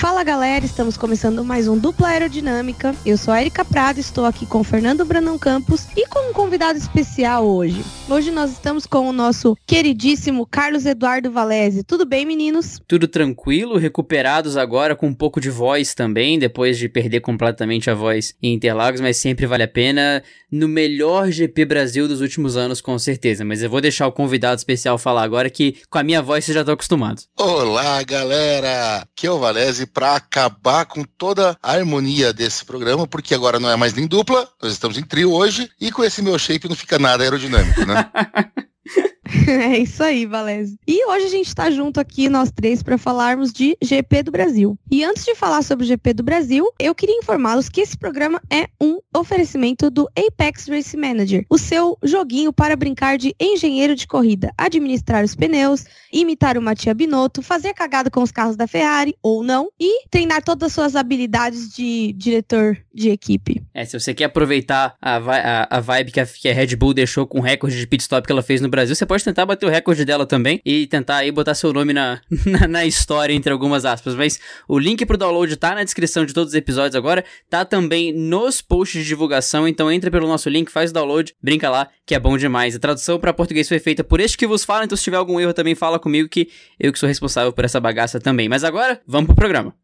Fala galera, estamos começando mais um Dupla Aerodinâmica. Eu sou a Erika Prado, estou aqui com o Fernando Branão Campos e com um convidado especial hoje. Hoje nós estamos com o nosso queridíssimo Carlos Eduardo Valese. Tudo bem, meninos? Tudo tranquilo, recuperados agora com um pouco de voz também, depois de perder completamente a voz em Interlagos, mas sempre vale a pena. No melhor GP Brasil dos últimos anos, com certeza. Mas eu vou deixar o convidado especial falar agora que com a minha voz vocês já estão acostumados. Olá, galera! Aqui é o Valese para acabar com toda a harmonia desse programa, porque agora não é mais nem dupla, nós estamos em trio hoje, e com esse meu shape não fica nada aerodinâmico, né? é isso aí, Valese. E hoje a gente está junto aqui, nós três, para falarmos de GP do Brasil. E antes de falar sobre o GP do Brasil, eu queria informá-los que esse programa é um oferecimento do Apex Race Manager, o seu joguinho para brincar de engenheiro de corrida, administrar os pneus, imitar o Matia Binotto, fazer cagada com os carros da Ferrari ou não e treinar todas as suas habilidades de diretor de equipe. É, se você quer aproveitar a, a, a vibe que a, que a Red Bull deixou com o recorde de pit stop que ela fez no Brasil, você pode tentar bater o recorde dela também e tentar aí botar seu nome na, na, na, história, entre algumas aspas. Mas o link pro download tá na descrição de todos os episódios agora, tá também nos posts de divulgação, então entra pelo nosso link, faz o download, brinca lá, que é bom demais. A tradução para português foi feita por este que vos fala, então se tiver algum erro também fala comigo que eu que sou responsável por essa bagaça também. Mas agora, vamos pro programa.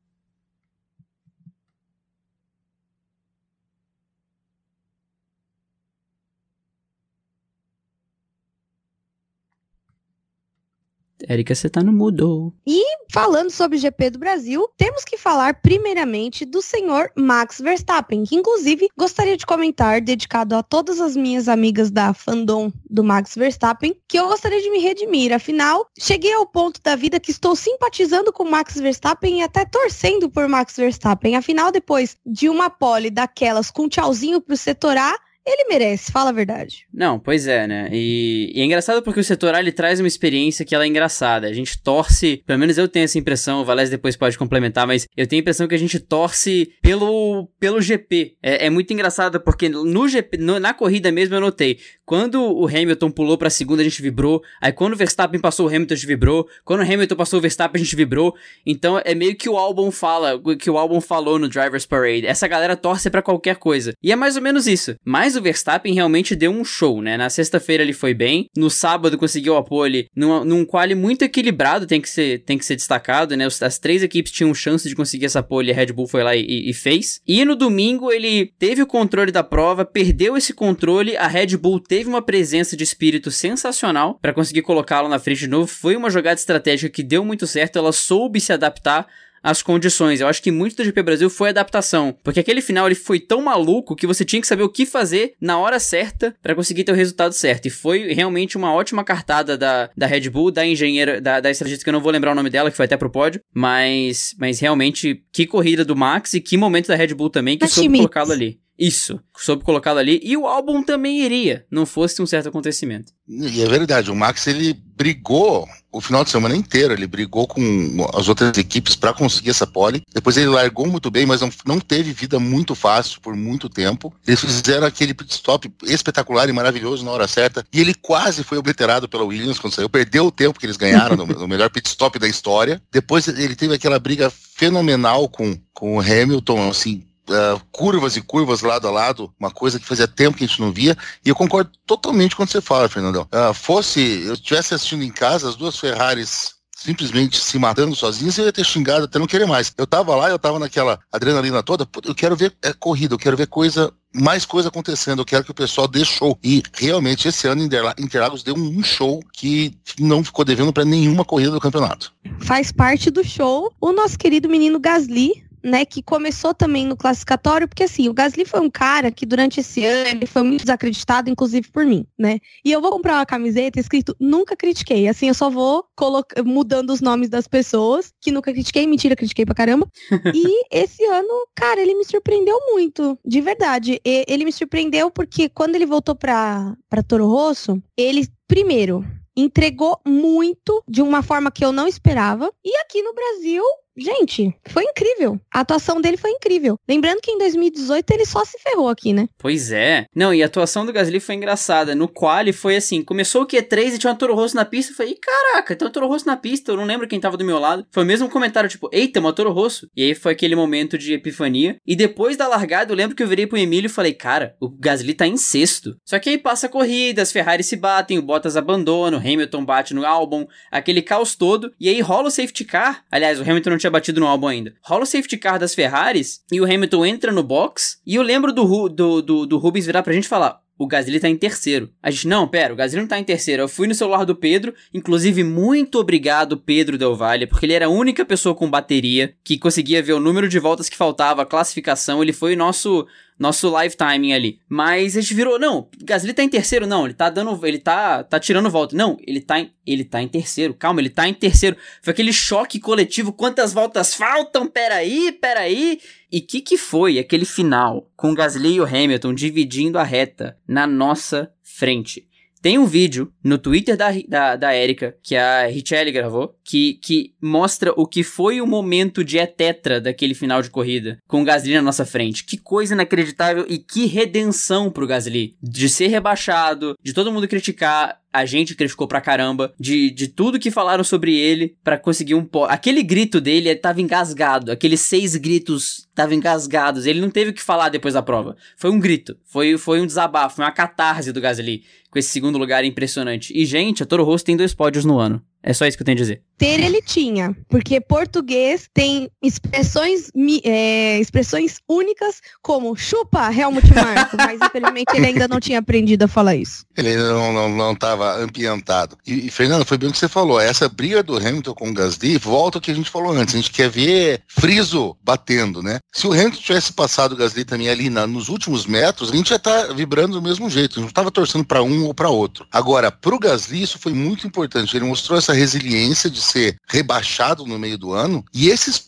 Érica, você tá no mudo. E falando sobre o GP do Brasil, temos que falar primeiramente do senhor Max Verstappen, que inclusive gostaria de comentar, dedicado a todas as minhas amigas da fandom do Max Verstappen, que eu gostaria de me redimir. Afinal, cheguei ao ponto da vida que estou simpatizando com Max Verstappen e até torcendo por Max Verstappen. Afinal, depois de uma pole daquelas com tchauzinho pro setor A, ele merece, fala a verdade. Não, pois é, né? E, e, é engraçado porque o setor A ele traz uma experiência que ela é engraçada. A gente torce, pelo menos eu tenho essa impressão, o Valés depois pode complementar, mas eu tenho a impressão que a gente torce pelo, pelo GP. É, é muito engraçado porque no GP, no, na corrida mesmo eu notei, quando o Hamilton pulou pra segunda a gente vibrou, aí quando o Verstappen passou o Hamilton a gente vibrou, quando o Hamilton passou o Verstappen a gente vibrou. Então é meio que o álbum fala, que o álbum falou no Drivers Parade. Essa galera torce para qualquer coisa. E é mais ou menos isso. Mas o Verstappen realmente deu um show, né? Na sexta-feira ele foi bem, no sábado conseguiu a pole num, num quali muito equilibrado, tem que ser, tem que ser destacado, né? As três equipes tinham chance de conseguir essa pole, a Red Bull foi lá e, e fez. E no domingo ele teve o controle da prova, perdeu esse controle, a Red Bull teve uma presença de espírito sensacional para conseguir colocá-lo na frente de novo. Foi uma jogada estratégica que deu muito certo, ela soube se adaptar as condições. Eu acho que muito do GP Brasil foi adaptação, porque aquele final ele foi tão maluco que você tinha que saber o que fazer na hora certa para conseguir ter o resultado certo. E foi realmente uma ótima cartada da, da Red Bull, da engenheira, da, da estrategista que eu não vou lembrar o nome dela, que foi até pro pódio, mas, mas realmente que corrida do Max e que momento da Red Bull também que soube colocá-lo ali. Isso, soube colocá-lo ali. E o álbum também iria, não fosse um certo acontecimento. E é verdade, o Max ele brigou o final de semana inteiro, ele brigou com as outras equipes para conseguir essa pole. Depois ele largou muito bem, mas não, não teve vida muito fácil por muito tempo. Eles fizeram aquele pit stop espetacular e maravilhoso na hora certa. E ele quase foi obliterado pela Williams quando saiu. Perdeu o tempo que eles ganharam no, no melhor pit stop da história. Depois ele teve aquela briga fenomenal com, com o Hamilton, assim, Uh, curvas e curvas lado a lado, uma coisa que fazia tempo que a gente não via, e eu concordo totalmente com o que você fala, Fernandão. Uh, fosse, eu estivesse assistindo em casa, as duas Ferraris simplesmente se matando sozinhas, eu ia ter xingado até não querer mais. Eu tava lá, eu tava naquela adrenalina toda, eu quero ver é, corrida, eu quero ver coisa mais coisa acontecendo, eu quero que o pessoal dê show. E realmente esse ano Interlagos deu um show que não ficou devendo para nenhuma corrida do campeonato. Faz parte do show o nosso querido menino Gasly, né, que começou também no classificatório, porque assim, o Gasly foi um cara que durante esse ano ele foi muito desacreditado, inclusive por mim, né? E eu vou comprar uma camiseta escrito nunca critiquei. Assim, eu só vou mudando os nomes das pessoas que nunca critiquei, mentira, critiquei pra caramba. e esse ano, cara, ele me surpreendeu muito, de verdade. E, ele me surpreendeu porque quando ele voltou pra, pra Toro Rosso, ele primeiro entregou muito de uma forma que eu não esperava. E aqui no Brasil, gente, foi incrível. A atuação dele foi incrível. Lembrando que em 2018 ele só se ferrou aqui, né? Pois é. Não, e a atuação do Gasly foi engraçada. No quali foi assim, começou o Q3 e tinha uma Toro Rosso na pista. Eu falei, caraca, tem uma Toro Rosso na pista. Eu não lembro quem tava do meu lado. Foi o mesmo comentário, tipo, eita, uma Toro Rosso. E aí foi aquele momento de epifania. E depois da largada, eu lembro que eu virei pro Emílio e falei, cara, o Gasly tá em sexto. Só que aí passa a corrida, as Ferrari se batem, o Bottas abandona, o Hamilton bate no álbum, aquele caos todo. E aí rola o safety car. Aliás, o Hamilton não tinha batido no álbum ainda. Rola o safety car das Ferraris e o Hamilton entra no box. E eu lembro do, do, do, do Rubens virar pra gente falar: o Gasly tá em terceiro. A gente, não, pera, o Gasly não tá em terceiro. Eu fui no celular do Pedro, inclusive, muito obrigado, Pedro Del Valle, porque ele era a única pessoa com bateria que conseguia ver o número de voltas que faltava, a classificação. Ele foi nosso nosso live timing ali. Mas a gente virou, não, Gasly tá em terceiro, não, ele tá dando, ele tá, tá tirando volta. Não, ele tá em, ele tá em terceiro, calma, ele tá em terceiro. Foi aquele choque coletivo, quantas voltas faltam? Peraí, peraí. E que que foi aquele final com Gasly e o Hamilton dividindo a reta na nossa frente? Tem um vídeo no Twitter da, da, da Erika, que a Richelle gravou, que, que mostra o que foi o momento de etetra daquele final de corrida, com o Gasly na nossa frente. Que coisa inacreditável e que redenção pro Gasly. De ser rebaixado, de todo mundo criticar, a gente criticou pra caramba, de, de tudo que falaram sobre ele para conseguir um pó. Aquele grito dele tava engasgado, aqueles seis gritos estavam engasgados, ele não teve o que falar depois da prova. Foi um grito, foi, foi um desabafo, foi uma catarse do Gasly, com esse segundo lugar impressionante. E, gente, a Toro Rosso tem dois pódios no ano. É só isso que eu tenho a dizer. Ter ele tinha, porque português tem expressões, é, expressões únicas como chupa Helmut Marko, mas infelizmente ele ainda não tinha aprendido a falar isso. Ele ainda não estava ambientado. E, e, Fernando, foi bem o que você falou, essa briga do Hamilton com o Gasly volta ao que a gente falou antes, a gente quer ver friso batendo, né? Se o Hamilton tivesse passado o Gasly também ali na, nos últimos metros, a gente já tá vibrando do mesmo jeito, a gente não estava torcendo para um ou para outro. Agora, para o Gasly isso foi muito importante, ele mostrou essa resiliência de ser rebaixado no meio do ano, e esses,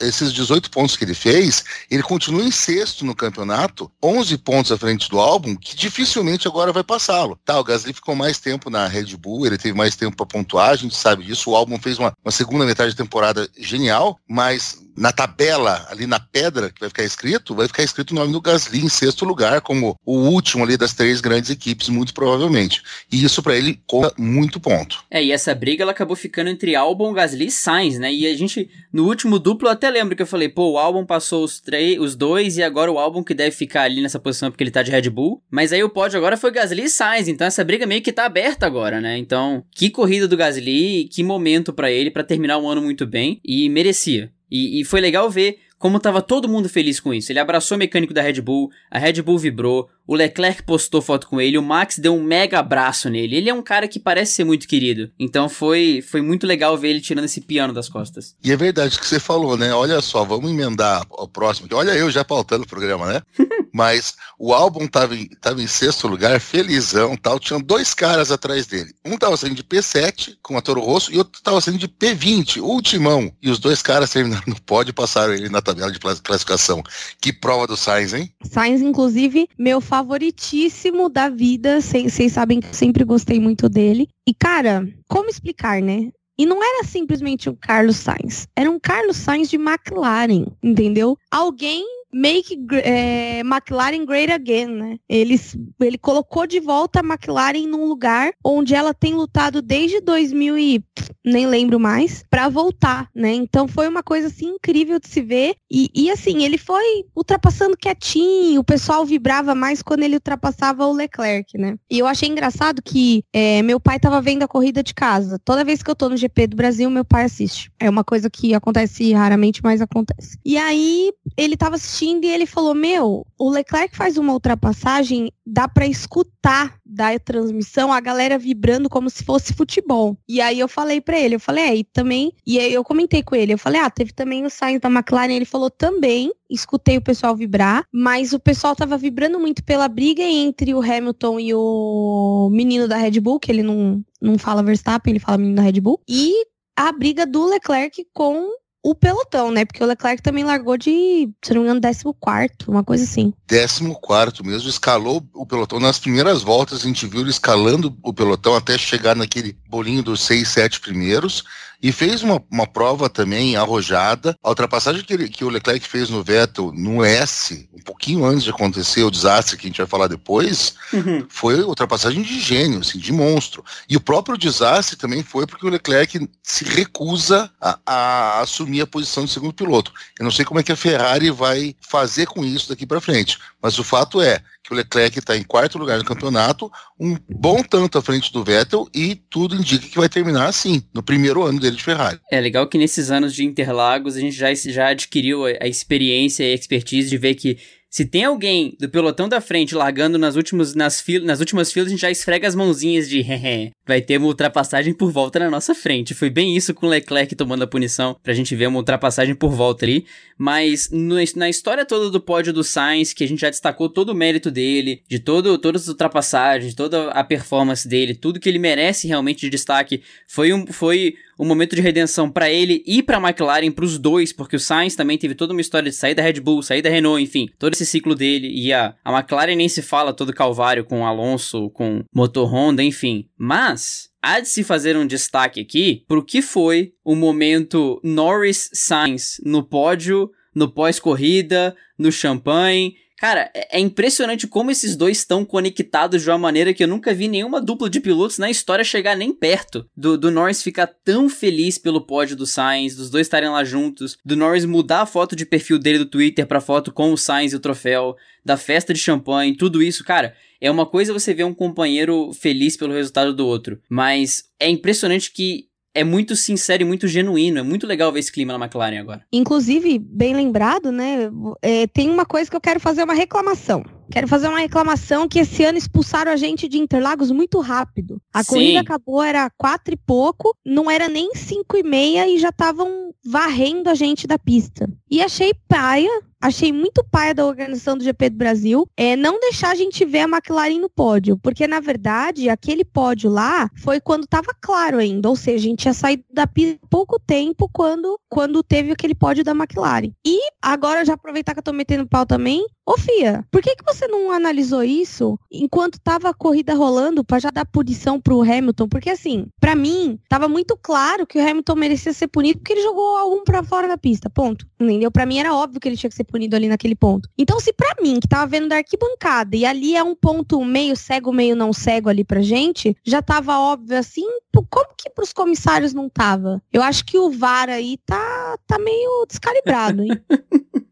esses 18 pontos que ele fez, ele continua em sexto no campeonato, 11 pontos à frente do álbum, que dificilmente agora vai passá-lo. Tá, o Gasly ficou mais tempo na Red Bull, ele teve mais tempo para pontuar, a gente sabe disso, o álbum fez uma, uma segunda metade de temporada genial, mas na tabela, ali na pedra que vai ficar escrito, vai ficar escrito o nome do Gasly em sexto lugar, como o último ali das três grandes equipes, muito provavelmente. E isso para ele conta muito ponto. É, e essa briga ela acabou ficando entre Albon, Gasly e Sainz, né? E a gente, no último duplo, eu até lembro que eu falei, pô, o Albon passou os, três, os dois e agora o Albon que deve ficar ali nessa posição porque ele tá de Red Bull. Mas aí o pódio agora foi Gasly e Sainz, então essa briga meio que tá aberta agora, né? Então, que corrida do Gasly, que momento para ele para terminar o ano muito bem e merecia. E, e foi legal ver como tava todo mundo feliz com isso. Ele abraçou o mecânico da Red Bull, a Red Bull vibrou, o Leclerc postou foto com ele, o Max deu um mega abraço nele. Ele é um cara que parece ser muito querido. Então foi, foi muito legal ver ele tirando esse piano das costas. E é verdade o que você falou, né? Olha só, vamos emendar o próximo. Olha eu já pautando o programa, né? Mas o álbum tava em, tava em sexto lugar, felizão tal. Tinham dois caras atrás dele. Um tava saindo de P7 com a Toro Rosso e outro tava saindo de P20, ultimão. E os dois caras terminaram no pódio e passaram ele na tabela de classificação. Que prova do Sainz, hein? Sainz, inclusive, meu favoritíssimo da vida. Vocês sabem que eu sempre gostei muito dele. E, cara, como explicar, né? E não era simplesmente um Carlos Sainz, era um Carlos Sainz de McLaren, entendeu? Alguém make é, McLaren great again, né? Ele, ele colocou de volta a McLaren num lugar onde ela tem lutado desde 2000 e nem lembro mais para voltar, né? Então foi uma coisa assim incrível de se ver e, e assim ele foi ultrapassando quietinho, o pessoal vibrava mais quando ele ultrapassava o Leclerc, né? E eu achei engraçado que é, meu pai tava vendo a corrida de casa. Toda vez que eu tô no GP do Brasil, meu pai assiste. É uma coisa que acontece raramente, mas acontece. E aí ele tava assistindo assistindo e ele falou: Meu, o Leclerc faz uma ultrapassagem, dá para escutar da transmissão a galera vibrando como se fosse futebol. E aí eu falei para ele: Eu falei, é, e também. E aí eu comentei com ele: Eu falei, ah, teve também o Sainz da McLaren. Ele falou também, escutei o pessoal vibrar, mas o pessoal tava vibrando muito pela briga entre o Hamilton e o menino da Red Bull, que ele não, não fala Verstappen, ele fala menino da Red Bull, e a briga do Leclerc com o pelotão, né? Porque o Leclerc também largou de, se não me engano, 14, uma coisa assim. 14 mesmo, escalou o pelotão. Nas primeiras voltas a gente viu ele escalando o pelotão até chegar naquele bolinho dos 6, 7 primeiros e fez uma, uma prova também arrojada. A ultrapassagem que, ele, que o Leclerc fez no Vettel no S, um pouquinho antes de acontecer o desastre que a gente vai falar depois, uhum. foi ultrapassagem de gênio, assim, de monstro. E o próprio desastre também foi porque o Leclerc se recusa a, a assumir a posição de segundo piloto. Eu não sei como é que a Ferrari vai fazer com isso daqui para frente, mas o fato é que o Leclerc está em quarto lugar no campeonato, um bom tanto à frente do Vettel, e tudo indica que vai terminar assim, no primeiro ano dele de Ferrari. É legal que nesses anos de Interlagos a gente já, já adquiriu a, experiência e a expertise de ver que se tem alguém do pelotão da frente largando nas últimas, nas, fil nas últimas filas, a gente já esfrega as mãozinhas de. Vai ter uma ultrapassagem por volta na nossa frente. Foi bem isso com o Leclerc tomando a punição pra gente ver uma ultrapassagem por volta ali. Mas no, na história toda do pódio do Sainz, que a gente já destacou todo o mérito dele, de todo, todas as ultrapassagens, toda a performance dele, tudo que ele merece realmente de destaque, foi um, foi um momento de redenção para ele e para McLaren, para os dois, porque o Sainz também teve toda uma história de sair da Red Bull, sair da Renault, enfim, todo esse ciclo dele e a, a McLaren nem se fala todo calvário com Alonso, com motor Honda, enfim. Mas há de se fazer um destaque aqui pro que foi o momento Norris Sainz no pódio, no pós-corrida, no champanhe Cara, é, é impressionante como esses dois estão conectados de uma maneira que eu nunca vi nenhuma dupla de pilotos na história chegar nem perto. Do, do Norris ficar tão feliz pelo pódio do Sainz, dos dois estarem lá juntos, do Norris mudar a foto de perfil dele do Twitter pra foto com o Sainz e o troféu, da festa de champanhe, tudo isso, cara. É uma coisa você ver um companheiro feliz pelo resultado do outro, mas é impressionante que é muito sincero e muito genuíno. É muito legal ver esse clima na McLaren agora. Inclusive, bem lembrado, né? É, tem uma coisa que eu quero fazer uma reclamação. Quero fazer uma reclamação que esse ano expulsaram a gente de Interlagos muito rápido. A Sim. corrida acabou, era quatro e pouco, não era nem cinco e meia e já estavam varrendo a gente da pista. E achei paia, achei muito paia da organização do GP do Brasil é não deixar a gente ver a McLaren no pódio, porque na verdade aquele pódio lá foi quando estava claro ainda, ou seja, a gente tinha saído da pista pouco tempo quando quando teve aquele pódio da McLaren. E agora já aproveitar que eu tô metendo pau também, ô Fia, por que que você não analisou isso enquanto tava a corrida rolando para já dar punição pro Hamilton? Porque assim, para mim, tava muito claro que o Hamilton merecia ser punido porque ele jogou algum para fora da pista, ponto. Entendeu? Para mim era óbvio que ele tinha que ser punido ali naquele ponto. Então, se para mim, que tava vendo da arquibancada, e ali é um ponto meio cego, meio não cego ali pra gente, já tava óbvio assim, como que pros comissários não tava? Eu acho que o VAR aí tá, tá meio descalibrado, hein?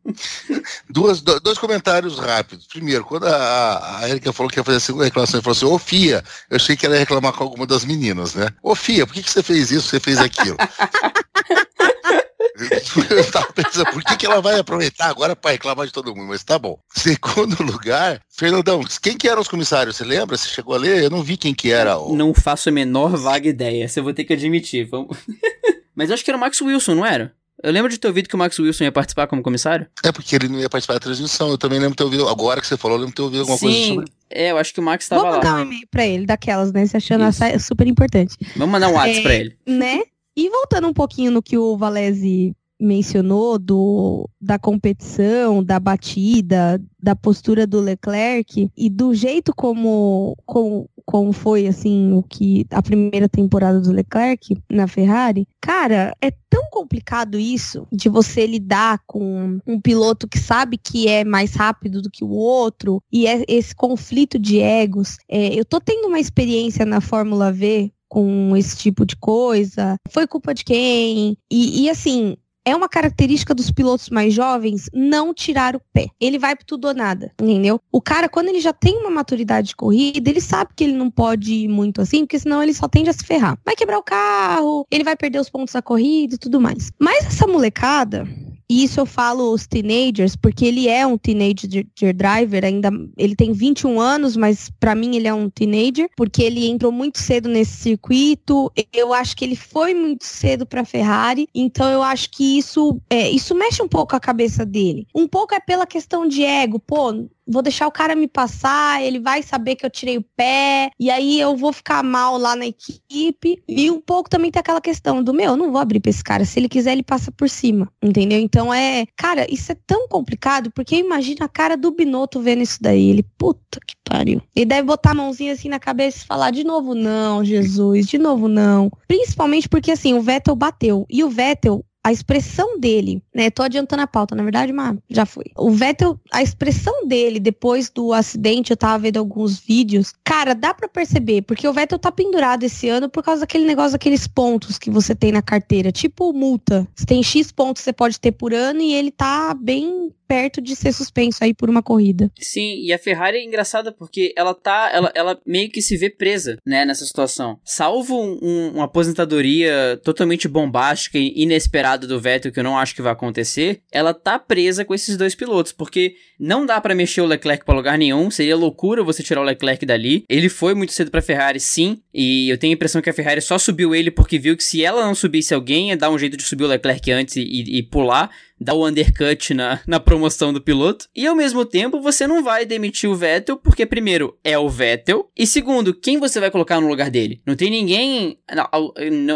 Duas, dois comentários rápidos. Primeiro, quando a, a Erika falou que ia fazer a segunda reclamação, ele falou assim: Ô Fia, eu achei que ela ia reclamar com alguma das meninas, né? Ô Fia, por que, que você fez isso, você fez aquilo? eu tava pensando, por que, que ela vai aproveitar agora para reclamar de todo mundo? Mas tá bom. Segundo lugar, Fernandão, quem que eram os comissários? Você lembra? Você chegou a ler? Eu não vi quem que era. O... Não faço a menor vaga ideia. Você vou ter que admitir. Vamos... Mas acho que era o Max Wilson, não era? Eu lembro de ter ouvido que o Max Wilson ia participar como comissário. É porque ele não ia participar da transmissão. Eu também lembro de ter ouvido. Agora que você falou, eu lembro de ter ouvido alguma Sim, coisa sobre. É, eu acho que o Max estava lá. Vamos mandar um e-mail pra ele, daquelas, né? Se achando essa super importante. Vamos mandar um WhatsApp é, pra ele. Né? E voltando um pouquinho no que o Valese mencionou do, da competição, da batida, da postura do Leclerc e do jeito como, como, como foi assim o que a primeira temporada do Leclerc na Ferrari, cara, é tão complicado isso de você lidar com um piloto que sabe que é mais rápido do que o outro e é esse conflito de egos. É, eu tô tendo uma experiência na Fórmula V com esse tipo de coisa. Foi culpa de quem? E, e assim, é uma característica dos pilotos mais jovens não tirar o pé. Ele vai pro tudo ou nada, entendeu? O cara, quando ele já tem uma maturidade de corrida, ele sabe que ele não pode ir muito assim, porque senão ele só tende a se ferrar. Vai quebrar o carro, ele vai perder os pontos da corrida e tudo mais. Mas essa molecada, e isso eu falo os teenagers, porque ele é um teenager driver, ainda ele tem 21 anos, mas para mim ele é um teenager, porque ele entrou muito cedo nesse circuito. Eu acho que ele foi muito cedo para Ferrari, então eu acho que isso é, isso mexe um pouco a cabeça dele. Um pouco é pela questão de ego, pô, vou deixar o cara me passar, ele vai saber que eu tirei o pé, e aí eu vou ficar mal lá na equipe. E um pouco também tem aquela questão do, meu, eu não vou abrir pra esse cara, se ele quiser ele passa por cima, entendeu? Então é, cara, isso é tão complicado, porque imagina a cara do Binotto vendo isso daí, ele, puta que pariu. Ele deve botar a mãozinha assim na cabeça e falar, de novo não, Jesus, de novo não. Principalmente porque assim, o Vettel bateu, e o Vettel a expressão dele, né? Tô adiantando a pauta, na verdade, mas já foi. O Vettel, a expressão dele depois do acidente, eu tava vendo alguns vídeos. Cara, dá para perceber, porque o Vettel tá pendurado esse ano por causa daquele negócio, daqueles pontos que você tem na carteira, tipo multa. Você tem X pontos que você pode ter por ano e ele tá bem perto de ser suspenso aí por uma corrida. Sim, e a Ferrari é engraçada porque ela tá, ela, ela meio que se vê presa, né, nessa situação. Salvo um, um, uma aposentadoria totalmente bombástica e inesperada do Vettel, que eu não acho que vai acontecer, ela tá presa com esses dois pilotos, porque não dá para mexer o Leclerc para lugar nenhum, seria loucura você tirar o Leclerc dali. Ele foi muito cedo pra Ferrari, sim, e eu tenho a impressão que a Ferrari só subiu ele porque viu que se ela não subisse alguém, ia dar um jeito de subir o Leclerc antes e, e pular dar o undercut na, na promoção do piloto. E ao mesmo tempo, você não vai demitir o Vettel, porque primeiro é o Vettel, e segundo, quem você vai colocar no lugar dele? Não tem ninguém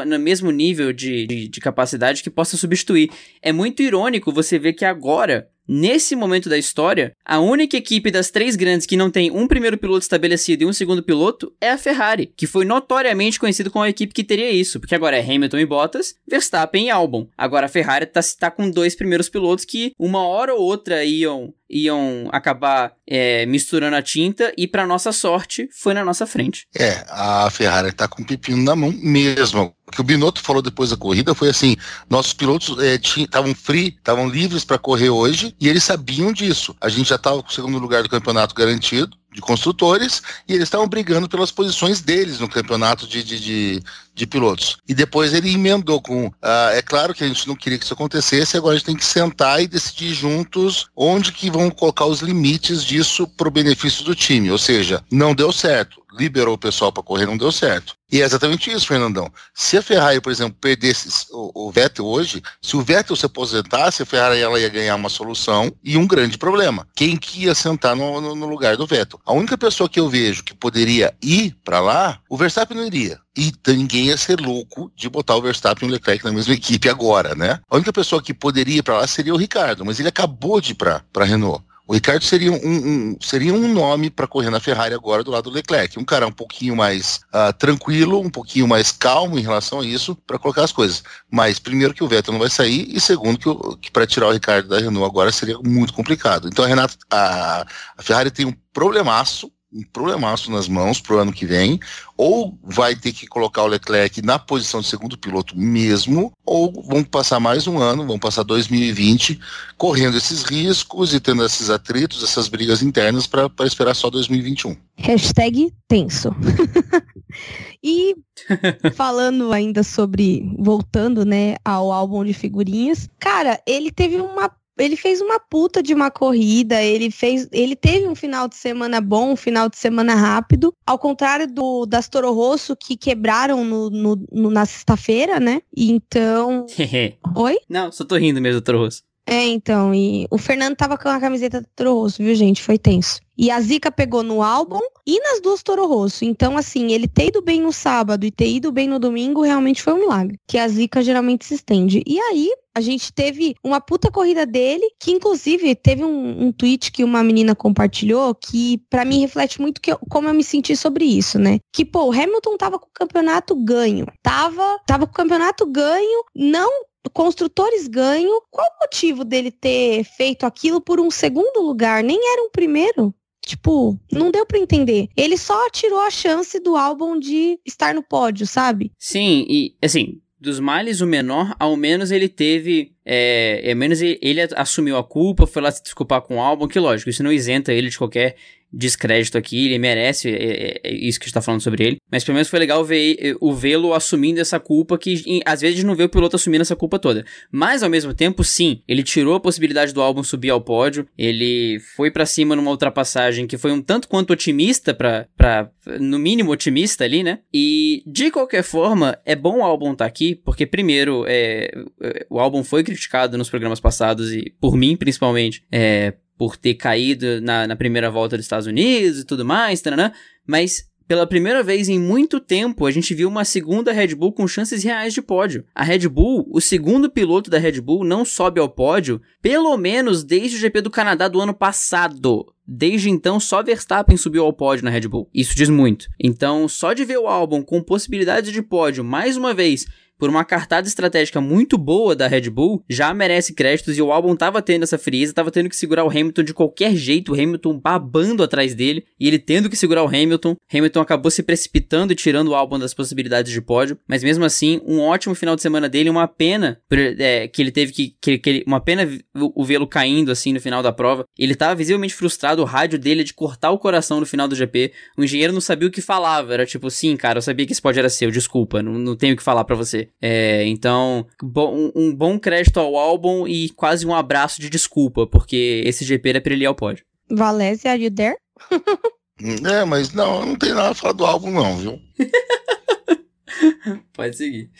no, mesmo nível de, de, de capacidade que possa substituir. É muito irônico você ver que agora Nesse momento da história, a única equipe das três grandes que não tem um primeiro piloto estabelecido e um segundo piloto é a Ferrari, que foi notoriamente conhecido como a equipe que teria isso, porque agora é Hamilton e Bottas, Verstappen e Albon. Agora a Ferrari está tá com dois primeiros pilotos que uma hora ou outra iam iam acabar é, misturando a tinta e para nossa sorte foi na nossa frente. É, a Ferrari está com o pepino na mão mesmo. O que o Binotto falou depois da corrida foi assim: nossos pilotos estavam é, free, estavam livres para correr hoje e eles sabiam disso. A gente já estava com o segundo lugar do campeonato garantido de construtores e eles estavam brigando pelas posições deles no campeonato de, de, de, de pilotos. E depois ele emendou com. Uh, é claro que a gente não queria que isso acontecesse, agora a gente tem que sentar e decidir juntos onde que vão colocar os limites disso para o benefício do time. Ou seja, não deu certo liberou o pessoal para correr, não deu certo. E é exatamente isso, Fernandão. Se a Ferrari, por exemplo, perdesse o, o, Vettel hoje, se o Vettel se aposentasse, a Ferrari ela ia ganhar uma solução e um grande problema. Quem que ia sentar no, no, no lugar do Vettel? A única pessoa que eu vejo que poderia ir para lá, o Verstappen não iria. E ninguém ia ser louco de botar o Verstappen e o Leclerc na mesma equipe agora, né? A única pessoa que poderia ir para lá seria o Ricardo, mas ele acabou de ir para Renault. O Ricardo seria um, um seria um nome para correr na Ferrari agora do lado do Leclerc. Um cara um pouquinho mais uh, tranquilo, um pouquinho mais calmo em relação a isso, para colocar as coisas. Mas, primeiro, que o Vettel não vai sair, e segundo, que, que para tirar o Ricardo da Renault agora seria muito complicado. Então, a, Renata, a, a Ferrari tem um problemaço um problemaço nas mãos para o ano que vem, ou vai ter que colocar o Leclerc na posição de segundo piloto mesmo, ou vão passar mais um ano, vão passar 2020 correndo esses riscos e tendo esses atritos, essas brigas internas para esperar só 2021. Hashtag tenso. e falando ainda sobre, voltando né, ao álbum de figurinhas, cara, ele teve uma ele fez uma puta de uma corrida, ele fez, ele teve um final de semana bom, um final de semana rápido, ao contrário do das Toro Rosso que quebraram no, no, no na sexta-feira, né? Então, Oi? Não, só tô rindo mesmo do Toro Rosso. É, então, e o Fernando tava com a camiseta do Toro Rosso, viu, gente? Foi tenso. E a Zica pegou no álbum e nas duas Toro Rosso. Então, assim, ele ter ido bem no sábado e ter ido bem no domingo realmente foi um milagre. Que a Zica geralmente se estende. E aí, a gente teve uma puta corrida dele, que inclusive teve um, um tweet que uma menina compartilhou que para mim reflete muito que eu, como eu me senti sobre isso, né? Que, pô, o Hamilton tava com o campeonato ganho. Tava, tava com o campeonato ganho, não construtores ganho. Qual o motivo dele ter feito aquilo por um segundo lugar? Nem era um primeiro. Tipo, não deu para entender. Ele só tirou a chance do álbum de estar no pódio, sabe? Sim, e assim, dos males o menor, ao menos ele teve. É, ao menos ele, ele, assumiu a culpa, foi lá se desculpar com o álbum, que lógico, isso não isenta ele de qualquer descrédito aqui, ele merece é, é, é isso que a gente tá falando sobre ele. Mas pelo menos foi legal ver o vê-lo assumindo essa culpa, que em, às vezes não vê o piloto assumindo essa culpa toda. Mas ao mesmo tempo, sim, ele tirou a possibilidade do álbum subir ao pódio, ele foi para cima numa ultrapassagem que foi um tanto quanto otimista para no mínimo otimista ali, né? E de qualquer forma, é bom o álbum estar tá aqui, porque primeiro, é, o álbum foi criticado nos programas passados e por mim principalmente, é, por ter caído na, na primeira volta dos Estados Unidos e tudo mais, taranã, mas pela primeira vez em muito tempo, a gente viu uma segunda Red Bull com chances reais de pódio. A Red Bull, o segundo piloto da Red Bull, não sobe ao pódio, pelo menos desde o GP do Canadá do ano passado. Desde então, só Verstappen subiu ao pódio na Red Bull. Isso diz muito. Então, só de ver o álbum com possibilidades de pódio mais uma vez por uma cartada estratégica muito boa da Red Bull, já merece créditos e o álbum tava tendo essa frieza, tava tendo que segurar o Hamilton de qualquer jeito, o Hamilton babando atrás dele e ele tendo que segurar o Hamilton. Hamilton acabou se precipitando e tirando o álbum das possibilidades de pódio, mas mesmo assim, um ótimo final de semana dele, uma pena é, que ele teve que, que, que ele, uma pena o, o vê-lo caindo assim no final da prova. Ele tava visivelmente frustrado, o rádio dele é de cortar o coração no final do GP. O engenheiro não sabia o que falava, era tipo, sim, cara, eu sabia que esse pódio era seu, desculpa, não, não tenho o que falar para você. É, então, bom, um bom crédito ao álbum e quase um abraço de desculpa, porque esse GP era pra ele ir ao pódio. Valézia, are you there? é, mas não, não tem nada a falar do álbum não, viu? Pode seguir.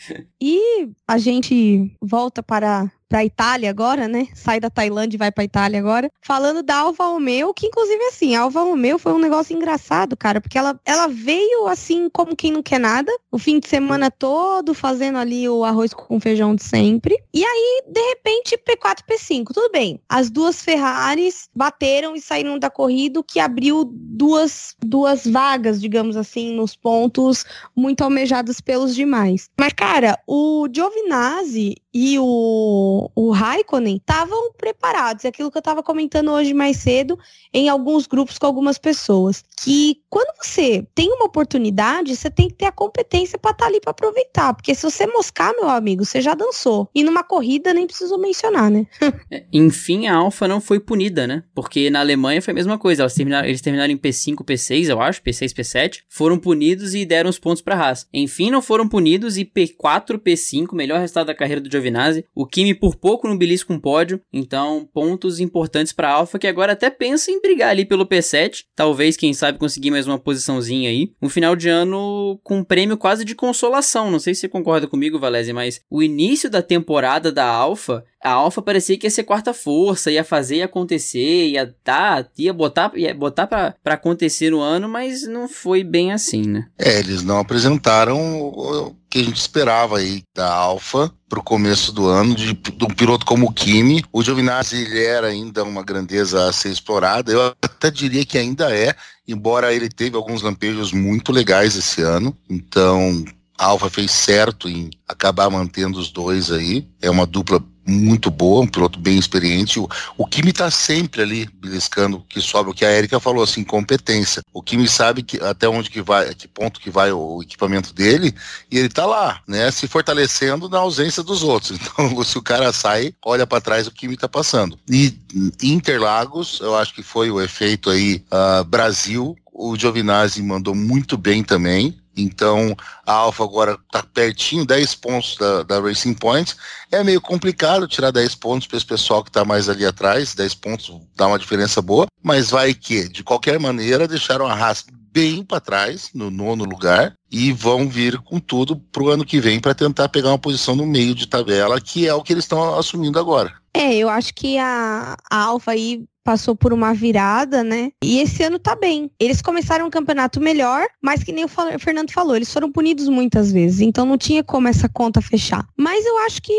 E a gente volta para para Itália agora, né? Sai da Tailândia e vai para Itália agora. Falando da Alfa Romeo, que inclusive assim, a Alfa Romeo foi um negócio engraçado, cara, porque ela, ela veio assim como quem não quer nada, o fim de semana todo fazendo ali o arroz com feijão de sempre. E aí, de repente, P4, P5, tudo bem. As duas Ferraris bateram e saíram da corrida, o que abriu duas, duas vagas, digamos assim, nos pontos muito almejados pelos demais. Mas, cara, o Giovinazzi e o, o Raikkonen estavam preparados. É aquilo que eu estava comentando hoje mais cedo em alguns grupos com algumas pessoas. Que quando você tem uma oportunidade, você tem que ter a competência para estar tá ali para aproveitar. Porque se você moscar, meu amigo, você já dançou. E numa corrida nem preciso mencionar, né? É, enfim, a Alfa não foi punida, né? Porque na Alemanha foi a mesma coisa. Terminaram, eles terminaram em P5, P6, eu acho, P6, P7. Foram punidos e deram os pontos para Haas. Enfim, não foram punidos e P4, P5, melhor resultado da carreira do Giovinazzi Giovinazzi. O Kimi por pouco no belisco um pódio, então pontos importantes para Alfa que agora até pensa em brigar ali pelo P7, talvez quem sabe conseguir mais uma posiçãozinha aí. Um final de ano com um prêmio quase de consolação, não sei se você concorda comigo, Valese, mas o início da temporada da Alfa a Alpha parecia que ia ser quarta força, ia fazer ia acontecer, ia dar, ia botar, ia botar pra, pra acontecer no ano, mas não foi bem assim, né? É, eles não apresentaram o que a gente esperava aí da Alpha pro começo do ano, de, de um piloto como o Kimi. O Giovinazzi ele era ainda uma grandeza a ser explorada, eu até diria que ainda é, embora ele teve alguns lampejos muito legais esse ano, então a Alfa fez certo em acabar mantendo os dois aí. É uma dupla muito boa, um piloto bem experiente. O, o Kimi tá sempre ali beliscando que sobe o que a Erika falou assim, competência. O Kimi sabe que até onde que vai, que ponto que vai o equipamento dele e ele tá lá, né, se fortalecendo na ausência dos outros. Então, se o cara sai, olha para trás o Kimi tá passando. E Interlagos, eu acho que foi o efeito aí uh, Brasil, o Giovinazzi mandou muito bem também. Então a Alfa agora está pertinho, 10 pontos da, da, Racing Point. É meio complicado tirar 10 pontos para esse pessoal que está mais ali atrás. 10 pontos dá uma diferença boa, mas vai que, de qualquer maneira, deixaram a Haas bem para trás, no nono lugar, e vão vir com tudo para o ano que vem para tentar pegar uma posição no meio de tabela, que é o que eles estão assumindo agora. É, eu acho que a, a Alfa aí passou por uma virada, né? E esse ano tá bem. Eles começaram um campeonato melhor, mas que nem o Fernando falou, eles foram punidos muitas vezes, então não tinha como essa conta fechar. Mas eu acho que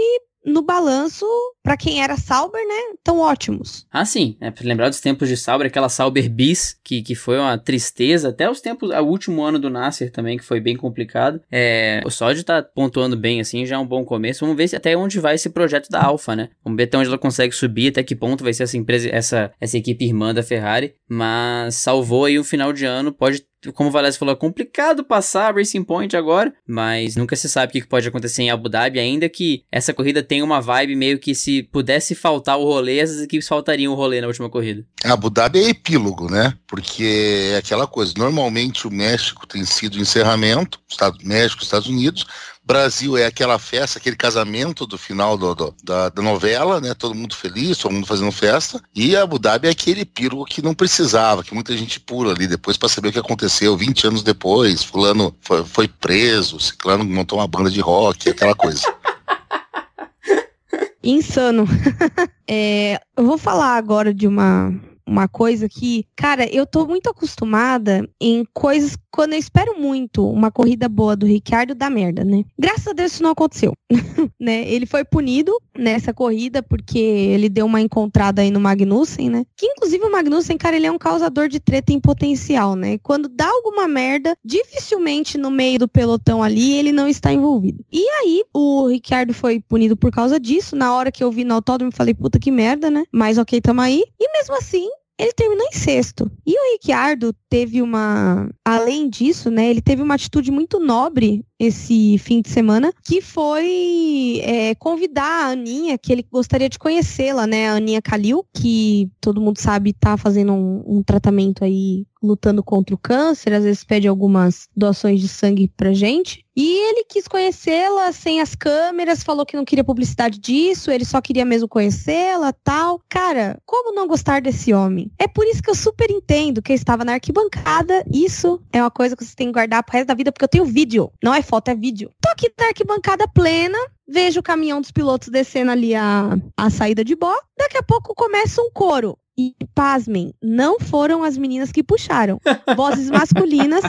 no balanço, para quem era Sauber, né, tão ótimos. Ah, sim. É, pra lembrar dos tempos de Sauber, aquela Sauber Bis, que, que foi uma tristeza, até os tempos, o último ano do Nasser também, que foi bem complicado. É, o Sod tá pontuando bem, assim, já é um bom começo. Vamos ver se, até onde vai esse projeto da Alfa, né? Vamos ver até onde ela consegue subir, até que ponto vai ser essa empresa, essa, essa equipe irmã da Ferrari. Mas salvou aí o final de ano, pode como o Valese falou, é complicado passar a Racing Point agora, mas nunca se sabe o que pode acontecer em Abu Dhabi, ainda que essa corrida tenha uma vibe meio que se pudesse faltar o rolê, essas equipes faltariam o rolê na última corrida. Abu Dhabi é epílogo, né? Porque é aquela coisa, normalmente o México tem sido encerramento, Estado, México, Estados Unidos, Brasil é aquela festa, aquele casamento do final do, do, da, da, novela, né? Todo mundo feliz, todo mundo fazendo festa. E Abu Dhabi é aquele piro que não precisava, que muita gente pula ali depois para saber o que aconteceu 20 anos depois. Fulano foi, foi preso, Ciclano montou uma banda de rock, aquela coisa. Insano. é, eu vou falar agora de uma uma coisa que, cara, eu tô muito acostumada em coisas quando eu espero muito uma corrida boa do Ricardo da merda, né? Graças a Deus isso não aconteceu, né? Ele foi punido nessa corrida porque ele deu uma encontrada aí no Magnussen, né? Que inclusive o Magnussen, cara, ele é um causador de treta em potencial, né? Quando dá alguma merda, dificilmente no meio do pelotão ali ele não está envolvido. E aí o Ricardo foi punido por causa disso. Na hora que eu vi no autódromo, falei, puta que merda, né? Mas ok, tamo aí. E mesmo assim, ele terminou em sexto. E o Ricciardo teve uma. Além disso, né? Ele teve uma atitude muito nobre esse fim de semana, que foi é, convidar a Aninha, que ele gostaria de conhecê-la, né? A Aninha Kalil, que todo mundo sabe tá fazendo um, um tratamento aí lutando contra o câncer, às vezes pede algumas doações de sangue pra gente. E ele quis conhecê-la sem as câmeras, falou que não queria publicidade disso, ele só queria mesmo conhecê-la, tal. Cara, como não gostar desse homem? É por isso que eu super entendo que eu estava na arquibancada. Isso é uma coisa que você tem que guardar pro resto da vida, porque eu tenho vídeo. Não é foto, é vídeo. Tô aqui na arquibancada plena, vejo o caminhão dos pilotos descendo ali a, a saída de bó. Daqui a pouco começa um coro. E, pasmem, não foram as meninas que puxaram. Vozes masculinas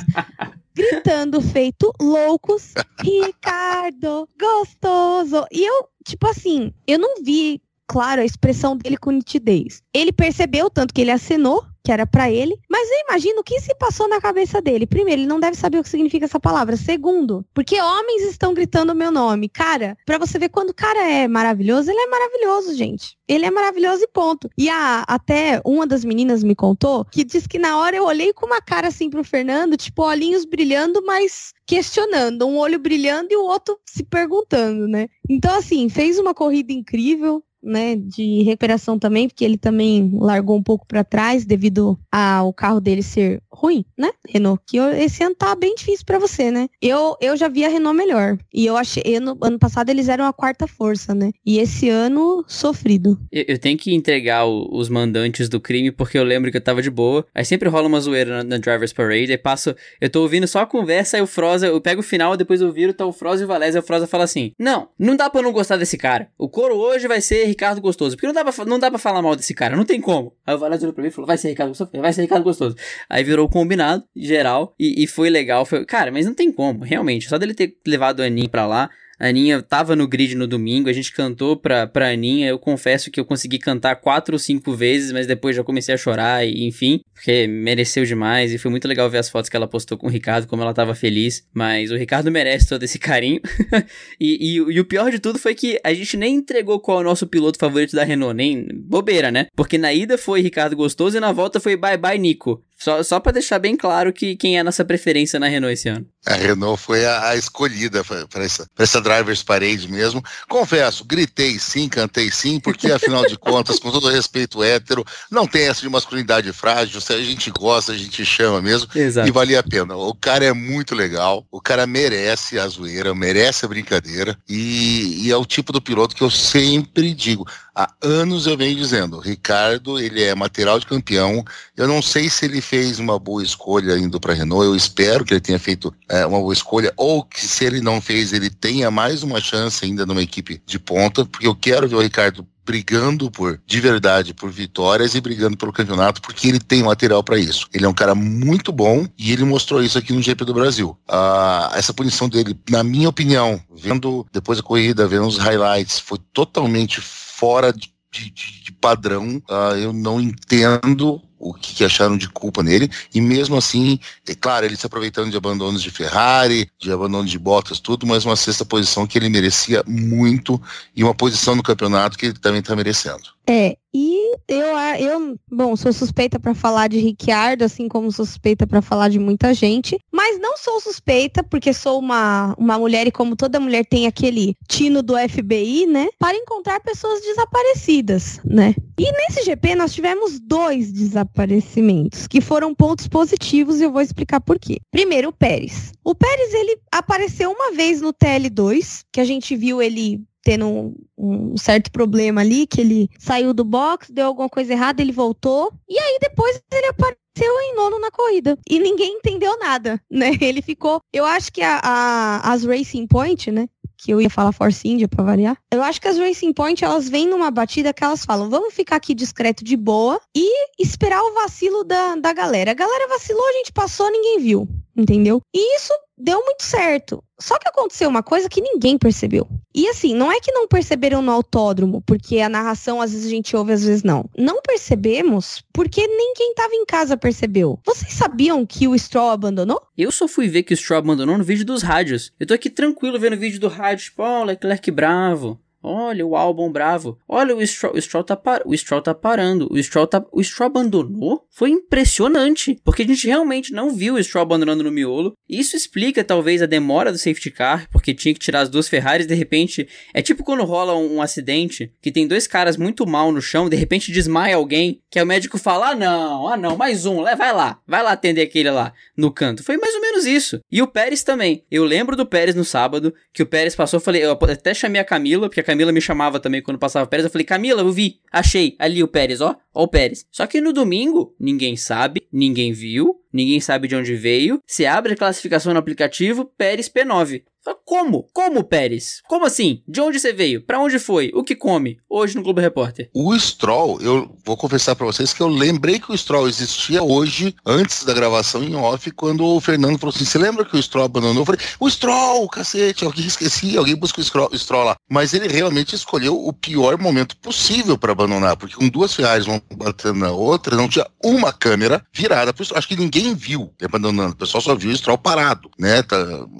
gritando feito loucos. Ricardo, gostoso. E eu, tipo assim, eu não vi, claro, a expressão dele com nitidez. Ele percebeu tanto que ele acenou que era para ele, mas eu imagino o que se passou na cabeça dele. Primeiro, ele não deve saber o que significa essa palavra. Segundo, porque homens estão gritando meu nome. Cara, para você ver quando o cara é maravilhoso, ele é maravilhoso, gente. Ele é maravilhoso e ponto. E a, até uma das meninas me contou que diz que na hora eu olhei com uma cara assim pro Fernando, tipo, olhinhos brilhando, mas questionando, um olho brilhando e o outro se perguntando, né? Então, assim, fez uma corrida incrível, né, de recuperação também, porque ele também largou um pouco para trás devido ao carro dele ser ruim, né, Renault? Que esse ano tá bem difícil para você, né? Eu, eu já vi a Renault melhor. E eu achei, ano, ano passado eles eram a quarta força, né? E esse ano, sofrido. Eu, eu tenho que entregar o, os mandantes do crime, porque eu lembro que eu tava de boa. Aí sempre rola uma zoeira na, na Driver's Parade, aí passo, eu tô ouvindo só a conversa, aí o Froza, eu pego o final, depois eu viro, tá o Froza e o Valese, aí o Froza fala assim, não, não dá pra não gostar desse cara. O coro hoje vai ser Ricardo Gostoso. Porque não dá pra, não dá pra falar mal desse cara, não tem como. Aí o Valese olhou pra mim e falou: vai ser Ricardo Gostoso? Vai ser Ricardo Gostoso. Aí virou combinado, geral, e, e foi legal. Foi, cara, mas não tem como, realmente. Só dele ter levado a Aninha pra lá, a Aninha tava no grid no domingo, a gente cantou pra, pra Aninha. Eu confesso que eu consegui cantar quatro ou cinco vezes, mas depois já comecei a chorar, e enfim, porque mereceu demais. E foi muito legal ver as fotos que ela postou com o Ricardo, como ela tava feliz. Mas o Ricardo merece todo esse carinho. e, e, e, o pior de tudo foi que a gente nem entregou qual é o nosso piloto favorito da Renault, nem bobeira, né? Porque na ida foi Ricardo Gostoso e na volta foi Bye Bye Nico. Só, só para deixar bem claro que quem é a nossa preferência na Renault esse ano. A Renault foi a, a escolhida para essa, essa Drivers Parade mesmo. Confesso, gritei sim, cantei sim, porque afinal de contas, com todo respeito hétero, não tem essa de masculinidade frágil. Se a gente gosta, a gente chama mesmo. Exato. E valia a pena. O cara é muito legal, o cara merece a zoeira, merece a brincadeira. E, e é o tipo do piloto que eu sempre digo. Há anos eu venho dizendo, Ricardo, ele é material de campeão. Eu não sei se ele fez uma boa escolha indo para Renault. Eu espero que ele tenha feito é, uma boa escolha, ou que se ele não fez, ele tenha mais uma chance ainda numa equipe de ponta, porque eu quero ver o Ricardo brigando por de verdade por vitórias e brigando pelo campeonato porque ele tem material para isso. Ele é um cara muito bom e ele mostrou isso aqui no GP do Brasil. Ah, essa punição dele, na minha opinião, vendo depois da corrida, vendo os highlights, foi totalmente fora de, de, de padrão. Uh, eu não entendo o que, que, acharam de culpa nele, e mesmo assim, é claro, ele se aproveitando de abandonos de Ferrari, de abandono de Bottas, tudo, mas uma sexta posição que ele merecia muito, e uma posição no campeonato que ele também está merecendo. É, e eu, eu bom, sou suspeita para falar de Ricciardo, assim como sou suspeita para falar de muita gente, mas não sou suspeita porque sou uma, uma mulher e como toda mulher tem aquele tino do FBI, né, para encontrar pessoas desaparecidas, né? E nesse GP nós tivemos dois desaparecimentos, que foram pontos positivos e eu vou explicar por quê. Primeiro, o Pérez. O Pérez, ele apareceu uma vez no TL2, que a gente viu ele tendo um, um, certo problema ali, que ele saiu do box, deu alguma coisa errada, ele voltou, e aí depois ele apareceu em nono na corrida. E ninguém entendeu nada, né? Ele ficou. Eu acho que a, a, as Racing Point, né? que eu ia falar Force India pra variar. Eu acho que as Racing Point, elas vêm numa batida que elas falam, vamos ficar aqui discreto de boa e esperar o vacilo da, da galera. A galera vacilou, a gente passou, ninguém viu, entendeu? E isso deu muito certo. Só que aconteceu uma coisa que ninguém percebeu. E assim, não é que não perceberam no autódromo, porque a narração às vezes a gente ouve, às vezes não. Não percebemos porque nem quem tava em casa percebeu. Vocês sabiam que o Stroll abandonou? Eu só fui ver que o Stroll abandonou no vídeo dos rádios. Eu tô aqui tranquilo vendo o vídeo do rádio, tipo, ó, oh, Leclerc bravo. Olha o álbum bravo. Olha o Stroll, o Stroll tá par... o Stroll tá parando. O Stroll tá o Stroll abandonou? Foi impressionante, porque a gente realmente não viu o Stroll abandonando no miolo. Isso explica talvez a demora do safety car, porque tinha que tirar as duas Ferraris de repente. É tipo quando rola um, um acidente que tem dois caras muito mal no chão, de repente desmaia alguém, que é o médico fala: "Ah, não, ah não, mais um, vai lá. Vai lá atender aquele lá no canto". Foi mais ou menos isso. E o Pérez também. Eu lembro do Pérez no sábado, que o Pérez passou, falei, eu até chamei a Camila, porque a Camila me chamava também quando passava o Pérez. Eu falei, Camila, eu vi, achei ali o Pérez, ó, ó o Pérez. Só que no domingo, ninguém sabe, ninguém viu, ninguém sabe de onde veio. Se abre a classificação no aplicativo, Pérez P9. Como? Como, Pérez? Como assim? De onde você veio? Para onde foi? O que come? Hoje no Globo Repórter. O Stroll, eu vou confessar para vocês que eu lembrei que o Stroll existia hoje, antes da gravação em off, quando o Fernando falou assim: você lembra que o Stroll abandonou? Eu falei: o Stroll, cacete, alguém esqueci, alguém busca o Stroll, o Stroll lá. Mas ele realmente escolheu o pior momento possível para abandonar, porque com duas Ferraris uma batendo na outra, não tinha uma câmera virada pro Stroll. Acho que ninguém viu abandonando, o pessoal só viu o Stroll parado, né? Tá,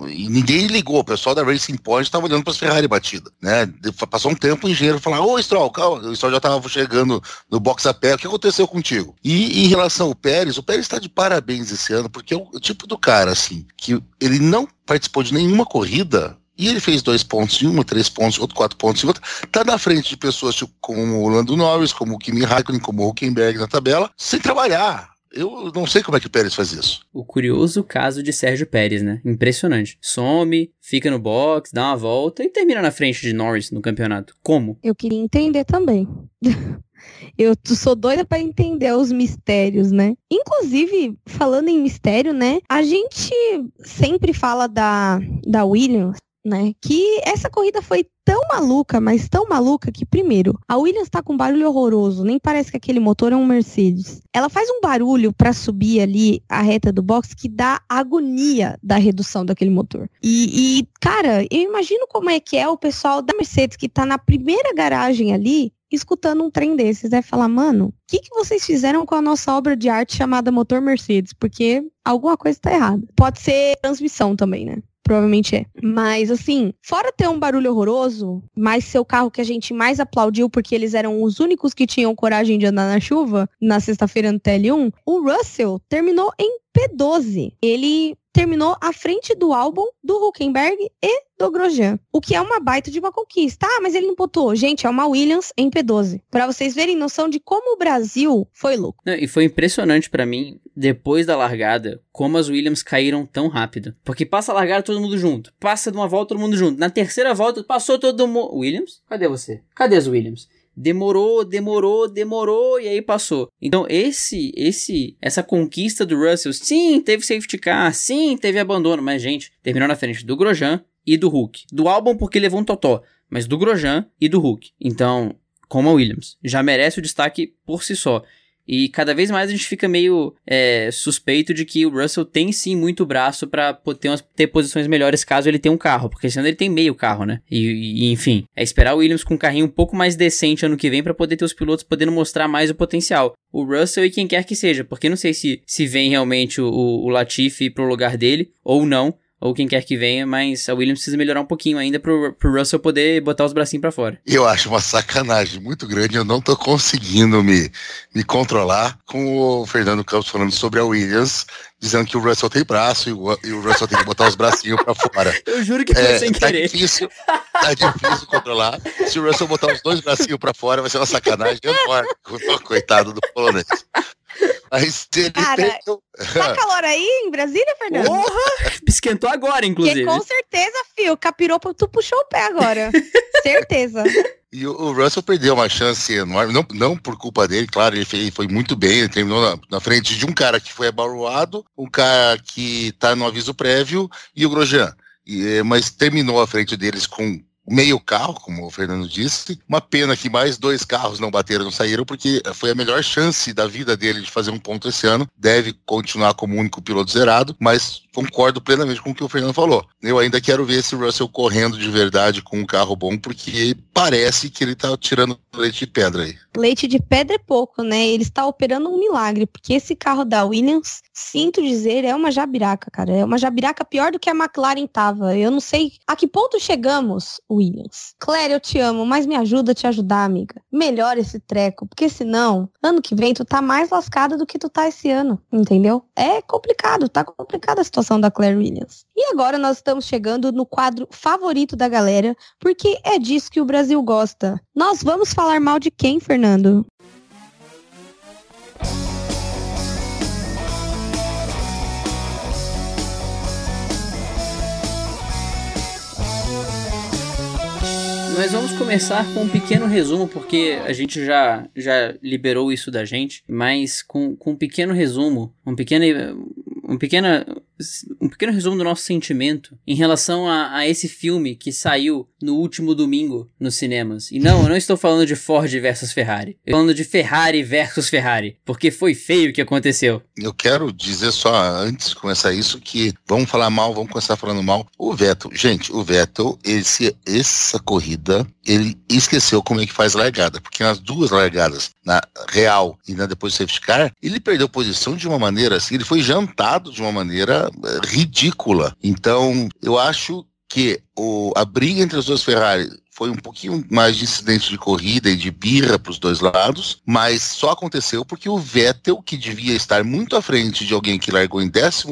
e ninguém ligou o pessoal da Racing Point estava olhando para as Ferrari batida, né? Passou um tempo o engenheiro falou: Ô Stroll, calma, o Stroll já estava chegando no box a pé, o que aconteceu contigo? E em relação ao Pérez, o Pérez está de parabéns esse ano, porque é o tipo do cara, assim, que ele não participou de nenhuma corrida e ele fez dois pontos em uma, três pontos, outro quatro pontos em outra. Tá na frente de pessoas tipo, como o Lando Norris, como o Kimi Raikkonen, como o Huckenberg na tabela, sem trabalhar. Eu não sei como é que o Pérez faz isso. O curioso caso de Sérgio Pérez, né? Impressionante. Some, fica no box, dá uma volta e termina na frente de Norris no campeonato. Como? Eu queria entender também. Eu sou doida para entender os mistérios, né? Inclusive, falando em mistério, né? A gente sempre fala da, da Williams né? Que essa corrida foi tão maluca, mas tão maluca que, primeiro, a Williams está com um barulho horroroso, nem parece que aquele motor é um Mercedes. Ela faz um barulho para subir ali a reta do box que dá agonia da redução daquele motor. E, e, cara, eu imagino como é que é o pessoal da Mercedes que tá na primeira garagem ali escutando um trem desses, deve falar, mano, o que, que vocês fizeram com a nossa obra de arte chamada Motor Mercedes? Porque alguma coisa tá errada. Pode ser transmissão também, né? Provavelmente é. Mas assim, fora ter um barulho horroroso, mas ser o carro que a gente mais aplaudiu porque eles eram os únicos que tinham coragem de andar na chuva na sexta-feira no TL1, o Russell terminou em P12. Ele terminou à frente do álbum do Huckenberg e do Grosjean, o que é uma baita de uma conquista. Ah, mas ele não pontuou. Gente, é uma Williams em P12. Para vocês verem noção de como o Brasil foi louco. e foi impressionante para mim, depois da largada, como as Williams caíram tão rápido. Porque passa a largada todo mundo junto. Passa de uma volta todo mundo junto. Na terceira volta, passou todo mundo... Williams? Cadê você? Cadê as Williams? Demorou, demorou, demorou e aí passou. Então esse, esse, essa conquista do Russell, sim, teve safety car, sim, teve abandono, mas gente, terminou na frente do Grosjean e do Hulk. Do álbum porque levou um totó, mas do Grosjean e do Hulk. Então, como a Williams, já merece o destaque por si só. E cada vez mais a gente fica meio é, suspeito de que o Russell tem sim muito braço para ter, ter posições melhores caso ele tenha um carro, porque senão ele tem meio carro, né? E, e enfim, é esperar o Williams com um carrinho um pouco mais decente ano que vem para poder ter os pilotos podendo mostrar mais o potencial. O Russell e quem quer que seja, porque não sei se, se vem realmente o, o Latifi pro lugar dele ou não ou quem quer que venha, mas a Williams precisa melhorar um pouquinho ainda pro, pro Russell poder botar os bracinhos para fora. Eu acho uma sacanagem muito grande, eu não tô conseguindo me, me controlar com o Fernando Campos falando sobre a Williams, dizendo que o Russell tem braço e o, e o Russell tem que botar os bracinhos para fora. Eu juro que foi é, sem tá querer. Difícil, tá difícil controlar. Se o Russell botar os dois bracinhos para fora, vai ser uma sacanagem enorme. Coitado do polonês. Mas ele Cara, tá calor aí em Brasília, Fernando? Porra! Esquentou agora, inclusive. Porque com certeza, fio, capirou, tu puxou o pé agora. certeza. E o, Russell perdeu uma chance enorme, não, não por culpa dele, claro, ele fez, foi muito bem, ele terminou na, na, frente de um cara que foi abaroado, um cara que tá no aviso prévio e o Grosjean. e, mas terminou à frente deles com meio carro, como o Fernando disse. Uma pena que mais dois carros não bateram, não saíram, porque foi a melhor chance da vida dele de fazer um ponto esse ano. Deve continuar como único piloto zerado, mas concordo plenamente com o que o Fernando falou. Eu ainda quero ver esse Russell correndo de verdade com um carro bom, porque parece que ele tá tirando leite de pedra aí. Leite de pedra é pouco, né? Ele está operando um milagre, porque esse carro da Williams, sinto dizer, é uma jabiraca, cara. É uma jabiraca pior do que a McLaren tava. Eu não sei a que ponto chegamos, Williams. Claire, eu te amo, mas me ajuda a te ajudar, amiga. Melhora esse treco, porque senão, ano que vem, tu tá mais lascada do que tu tá esse ano, entendeu? É complicado, tá complicada a situação da Claire Williams. E agora nós estamos chegando no quadro favorito da galera, porque é disso que o Brasil gosta. Nós vamos falar mal de quem, Fernando? Nós vamos começar com um pequeno resumo, porque a gente já, já liberou isso da gente, mas com, com um pequeno resumo, um pequeno, um pequeno um pequeno resumo do nosso sentimento em relação a, a, esse filme que saiu no último domingo nos cinemas. E não, eu não estou falando de Ford versus Ferrari. Eu estou falando de Ferrari versus Ferrari. Porque foi feio o que aconteceu. Eu quero dizer só, antes de começar isso, que vamos falar mal, vamos começar falando mal. O Vettel, gente, o Vettel, esse, essa corrida, ele esqueceu como é que faz largada. Porque nas duas largadas, na real e na depois do safety car, ele perdeu posição de uma maneira assim, ele foi jantado de uma maneira ridícula. Então, eu acho que o, a briga entre as duas Ferrari foi um pouquinho mais de incidente de corrida e de birra para os dois lados, mas só aconteceu porque o Vettel, que devia estar muito à frente de alguém que largou em 14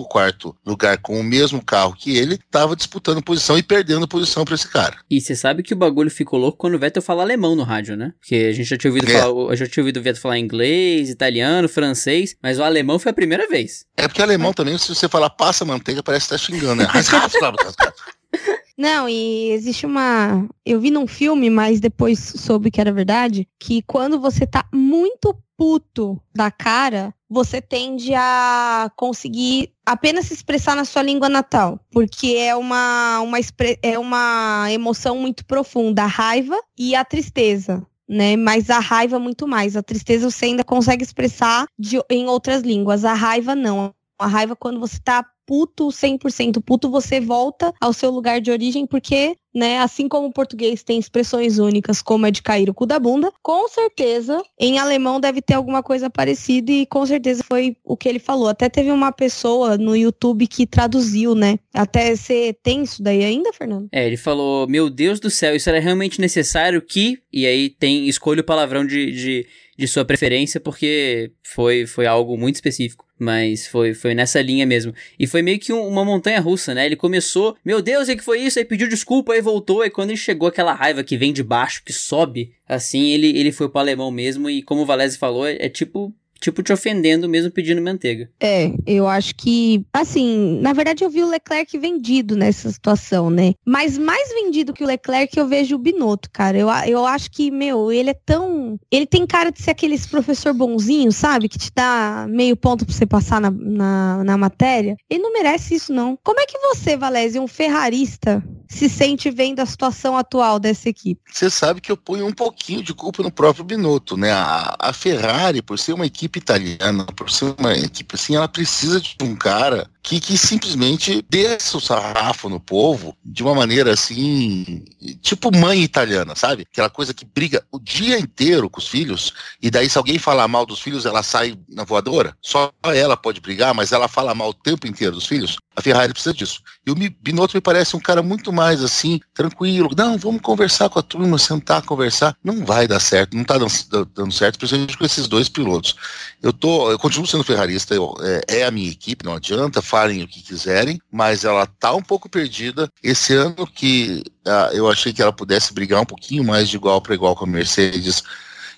lugar com o mesmo carro que ele, estava disputando posição e perdendo posição para esse cara. E você sabe que o bagulho ficou louco quando o Vettel fala alemão no rádio, né? Porque a gente já tinha ouvido, é. falar, já tinha ouvido o Vettel falar inglês, italiano, francês, mas o alemão foi a primeira vez. É porque alemão também, se você falar passa manteiga, parece que tá xingando, né? Não, e existe uma. Eu vi num filme, mas depois soube que era verdade, que quando você tá muito puto da cara, você tende a conseguir apenas se expressar na sua língua natal, porque é uma, uma, é uma emoção muito profunda, a raiva e a tristeza. Né, mas a raiva muito mais. A tristeza você ainda consegue expressar de, em outras línguas. A raiva não. A raiva quando você tá puto, 100% puto, você volta ao seu lugar de origem, porque, né, assim como o português tem expressões únicas, como é de cair o cu da bunda, com certeza em alemão deve ter alguma coisa parecida e com certeza foi o que ele falou. Até teve uma pessoa no YouTube que traduziu, né? Até ser tem isso daí ainda, Fernando? É, ele falou: Meu Deus do céu, isso era realmente necessário que. E aí tem, escolha o palavrão de, de, de sua preferência, porque foi, foi algo muito específico. Mas foi, foi nessa linha mesmo. E foi meio que um, uma montanha russa, né? Ele começou, meu Deus, o que foi isso? Aí pediu desculpa, aí voltou. E quando ele chegou aquela raiva que vem de baixo, que sobe, assim, ele, ele foi pro alemão mesmo. E como o Valese falou, é, é tipo tipo te ofendendo mesmo pedindo manteiga. É, eu acho que, assim, na verdade eu vi o Leclerc vendido nessa situação, né? Mas mais vendido que o Leclerc eu vejo o Binotto, cara. Eu, eu acho que, meu, ele é tão. Ele tem cara de ser aqueles professor bonzinho, sabe? Que te dá meio ponto pra você passar na, na, na matéria. Ele não merece isso, não. Como é que você, Valézio, um ferrarista, se sente vendo a situação atual dessa equipe? Você sabe que eu ponho um pouquinho de culpa no próprio Binotto, né? A, a Ferrari, por ser uma equipe italiana, por ser uma equipe assim, ela precisa de um cara que, que simplesmente desça o sarrafo no povo de uma maneira assim, tipo mãe italiana, sabe? Aquela coisa que briga o dia inteiro com os filhos, e daí se alguém falar mal dos filhos, ela sai na voadora. Só ela pode brigar, mas ela fala mal o tempo inteiro dos filhos. A Ferrari precisa disso. E o Binotto me parece um cara muito mais assim, tranquilo. Não, vamos conversar com a turma, sentar, conversar. Não vai dar certo, não tá dando, dando certo, principalmente com esses dois pilotos. Eu tô, eu continuo sendo ferrarista, eu, é, é, a minha equipe, não adianta, falem o que quiserem, mas ela tá um pouco perdida. Esse ano que uh, eu achei que ela pudesse brigar um pouquinho mais de igual para igual com a Mercedes,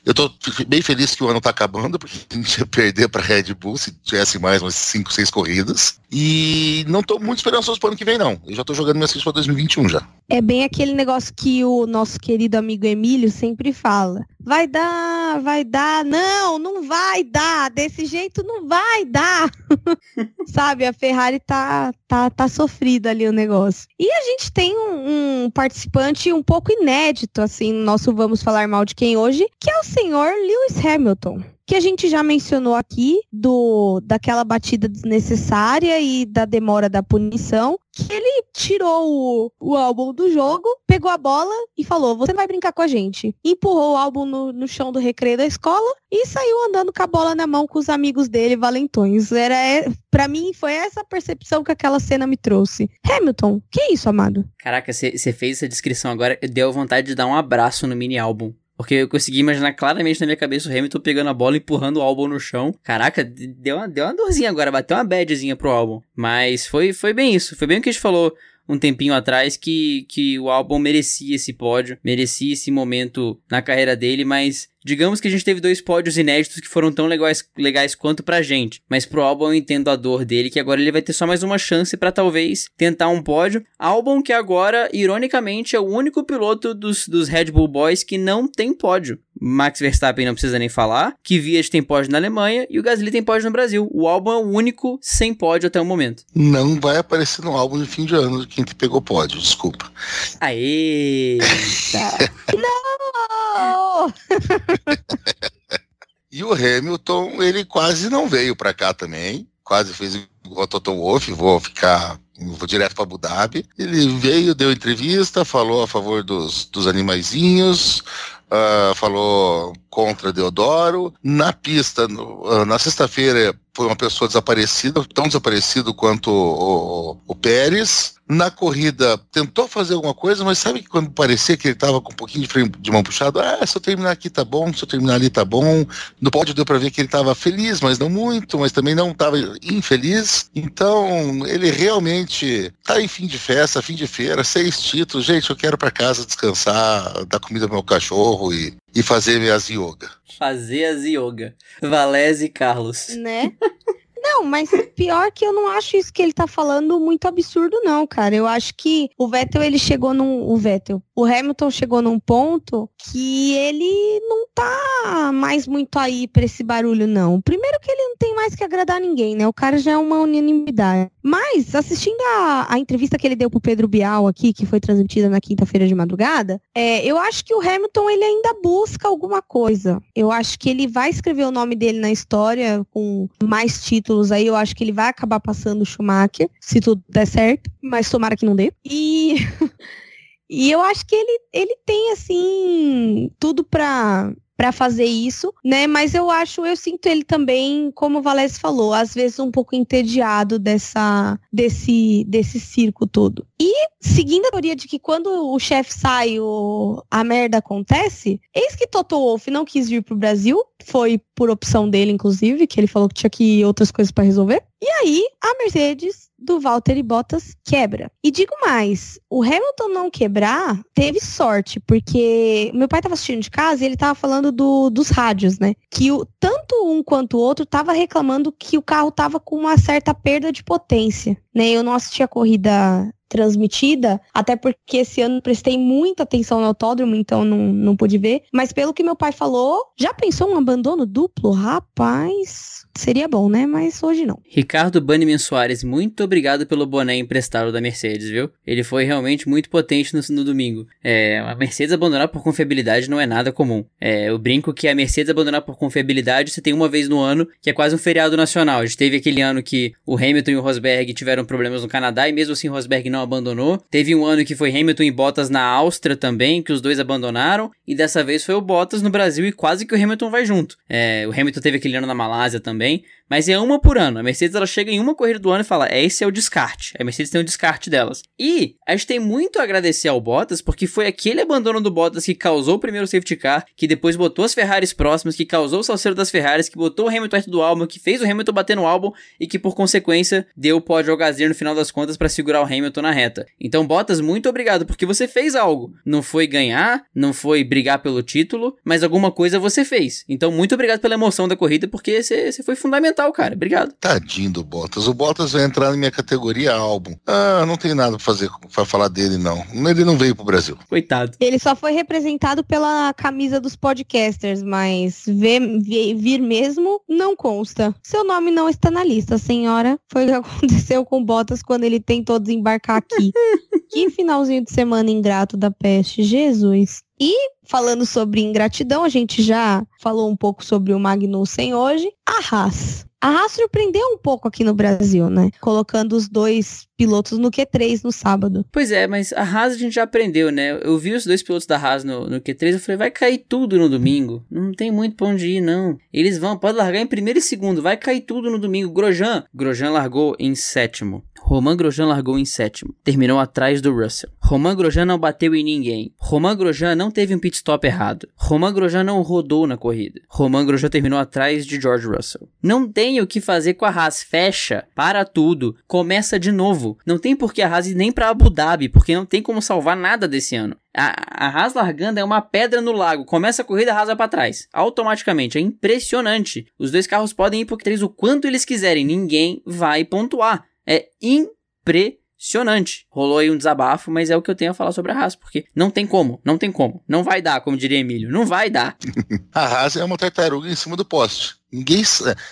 eu tô bem feliz que o ano tá acabando, porque a gente ia perder pra Red Bull se tivesse mais umas 5, 6 corridas. E não tô muito esperançoso pro ano que vem, não. Eu já tô jogando minhas fichas pra 2021 já. É bem aquele negócio que o nosso querido amigo Emílio sempre fala. Vai dar, vai dar. Não, não vai dar. Desse jeito não vai dar. Sabe, a Ferrari tá, tá, tá sofrida ali o negócio. E a gente tem um, um, participante um pouco inédito, assim, no nosso Vamos Falar Mal de Quem hoje, que é o senhor Lewis Hamilton que a gente já mencionou aqui, do daquela batida desnecessária e da demora da punição, que ele tirou o, o álbum do jogo, pegou a bola e falou: Você vai brincar com a gente. Empurrou o álbum no, no chão do recreio da escola e saiu andando com a bola na mão com os amigos dele, valentões. Era, é, para mim, foi essa percepção que aquela cena me trouxe. Hamilton, que é isso, amado? Caraca, você fez essa descrição agora, deu vontade de dar um abraço no mini álbum. Porque eu consegui imaginar claramente na minha cabeça o Hamilton pegando a bola e empurrando o álbum no chão. Caraca, deu uma, deu uma dorzinha agora, bateu uma badzinha pro álbum. Mas foi, foi bem isso. Foi bem o que a gente falou um tempinho atrás que, que o álbum merecia esse pódio, merecia esse momento na carreira dele, mas digamos que a gente teve dois pódios inéditos que foram tão legais, legais quanto pra gente. Mas pro álbum eu entendo a dor dele, que agora ele vai ter só mais uma chance para talvez tentar um pódio. Álbum que agora, ironicamente, é o único piloto dos, dos Red Bull Boys que não tem pódio. Max Verstappen não precisa nem falar, que Vias tem pódio na Alemanha e o Gasly tem pódio no Brasil. O álbum é o único sem pódio até o momento. Não vai aparecer no álbum de fim de ano de quem te pegou pódio, desculpa. Aê! não! e o Hamilton, ele quase não veio para cá também, quase fez o Toto Wolff, vou ficar vou direto para Abu Dhabi. Ele veio, deu entrevista, falou a favor dos, dos animaizinhos, uh, falou contra Deodoro. Na pista, no, uh, na sexta-feira, foi uma pessoa desaparecida, tão desaparecido quanto o, o, o, Pérez. Na corrida, tentou fazer alguma coisa, mas sabe que quando parecia que ele estava com um pouquinho de, de mão puxado, ah, se eu terminar aqui tá bom, se eu terminar ali tá bom. No pódio deu para ver que ele estava feliz, mas não muito, mas também não estava infeliz. Então, ele realmente tá em fim de festa, fim de feira, seis títulos. Gente, eu quero para casa descansar, dar comida pro meu cachorro e, e fazer minhas yoga. Fazer as yoga. Valese e Carlos. Né? Não, mas pior que eu não acho isso que ele tá falando muito absurdo, não, cara. Eu acho que o Vettel, ele chegou num. O Vettel. O Hamilton chegou num ponto que ele não tá mais muito aí pra esse barulho, não. Primeiro que ele não tem mais que agradar ninguém, né? O cara já é uma unanimidade. Mas, assistindo a, a entrevista que ele deu pro Pedro Bial aqui, que foi transmitida na quinta-feira de madrugada, é, eu acho que o Hamilton, ele ainda busca alguma coisa. Eu acho que ele vai escrever o nome dele na história com mais títulos aí, eu acho que ele vai acabar passando o Schumacher, se tudo der certo, mas tomara que não dê. E. e eu acho que ele, ele tem, assim, tudo pra, para fazer isso, né? Mas eu acho, eu sinto ele também, como o Valese falou, às vezes um pouco entediado dessa desse desse circo todo. E seguindo a teoria de que quando o chefe sai, o, a merda acontece, eis que Toto Wolff não quis vir pro Brasil, foi por opção dele inclusive, que ele falou que tinha que ir outras coisas para resolver. E aí a Mercedes do Valtteri Bottas quebra. E digo mais, o Hamilton não quebrar teve sorte, porque meu pai estava assistindo de casa e ele estava falando do, dos rádios, né? Que o, tanto um quanto o outro estava reclamando que o carro estava com uma certa perda de potência, né? Eu não assisti a corrida transmitida, até porque esse ano prestei muita atenção no autódromo, então não, não pude ver. Mas pelo que meu pai falou, já pensou um abandono duplo? Rapaz, seria bom, né? Mas hoje não. Ricardo Banniman Soares, muito obrigado pelo boné emprestado da Mercedes, viu? Ele foi realmente muito potente no, no domingo. É, a Mercedes abandonar por confiabilidade não é nada comum. É, eu brinco que a Mercedes abandonar por confiabilidade você tem uma vez no ano, que é quase um feriado nacional. A gente teve aquele ano que o Hamilton e o Rosberg tiveram problemas no Canadá e mesmo assim o Rosberg não não abandonou. Teve um ano que foi Hamilton e Bottas na Áustria também, que os dois abandonaram. E dessa vez foi o Bottas no Brasil e quase que o Hamilton vai junto. É, o Hamilton teve aquele ano na Malásia também. Mas é uma por ano. A Mercedes ela chega em uma corrida do ano e fala: esse é o descarte. A Mercedes tem o descarte delas. E a gente tem muito a agradecer ao Bottas, porque foi aquele abandono do Bottas que causou o primeiro safety car, que depois botou as Ferraris próximas, que causou o salseiro das Ferraris, que botou o Hamilton perto do álbum, que fez o Hamilton bater no álbum e que por consequência deu o pódio ao Gasly no final das contas para segurar o Hamilton na reta. Então, Bottas, muito obrigado, porque você fez algo. Não foi ganhar, não foi brigar pelo título, mas alguma coisa você fez. Então, muito obrigado pela emoção da corrida, porque você foi fundamental total, cara. Obrigado. Tadinho do Bottas. O Bottas vai entrar na minha categoria álbum. Ah, não tem nada pra fazer pra falar dele, não. Ele não veio pro Brasil. Coitado. Ele só foi representado pela camisa dos podcasters, mas ver, ver- vir mesmo não consta. Seu nome não está na lista, senhora. Foi o que aconteceu com o Bottas quando ele tentou desembarcar aqui. que finalzinho de semana ingrato da peste, Jesus. E falando sobre ingratidão, a gente já falou um pouco sobre o Magnussen hoje. A Haas. A Haas surpreendeu um pouco aqui no Brasil, né? Colocando os dois pilotos no Q3 no sábado. Pois é, mas a Haas a gente já aprendeu, né? Eu vi os dois pilotos da Haas no, no Q3, eu falei, vai cair tudo no domingo. Não tem muito pra onde ir, não. Eles vão, pode largar em primeiro e segundo, vai cair tudo no domingo. Grosjean, Grosjean largou em sétimo. Romain Grosjean largou em sétimo. Terminou atrás do Russell. Romain Grosjean não bateu em ninguém. Romain Grosjean não teve um pit stop errado. Romain Grosjean não rodou na corrida. Romain Grosjean terminou atrás de George Russell. Não tem o que fazer com a Haas. Fecha, para tudo, começa de novo. Não tem por que a Haas ir nem pra Abu Dhabi, porque não tem como salvar nada desse ano. A, a Haas largando é uma pedra no lago. Começa a corrida, a Haas vai pra trás. Automaticamente. É impressionante. Os dois carros podem ir pro Q3 o quanto eles quiserem. Ninguém vai pontuar. É impressionante. Rolou aí um desabafo, mas é o que eu tenho a falar sobre a Haas, porque não tem como, não tem como. Não vai dar, como diria Emílio. Não vai dar. A Haas é uma tartaruga em cima do poste. Ninguém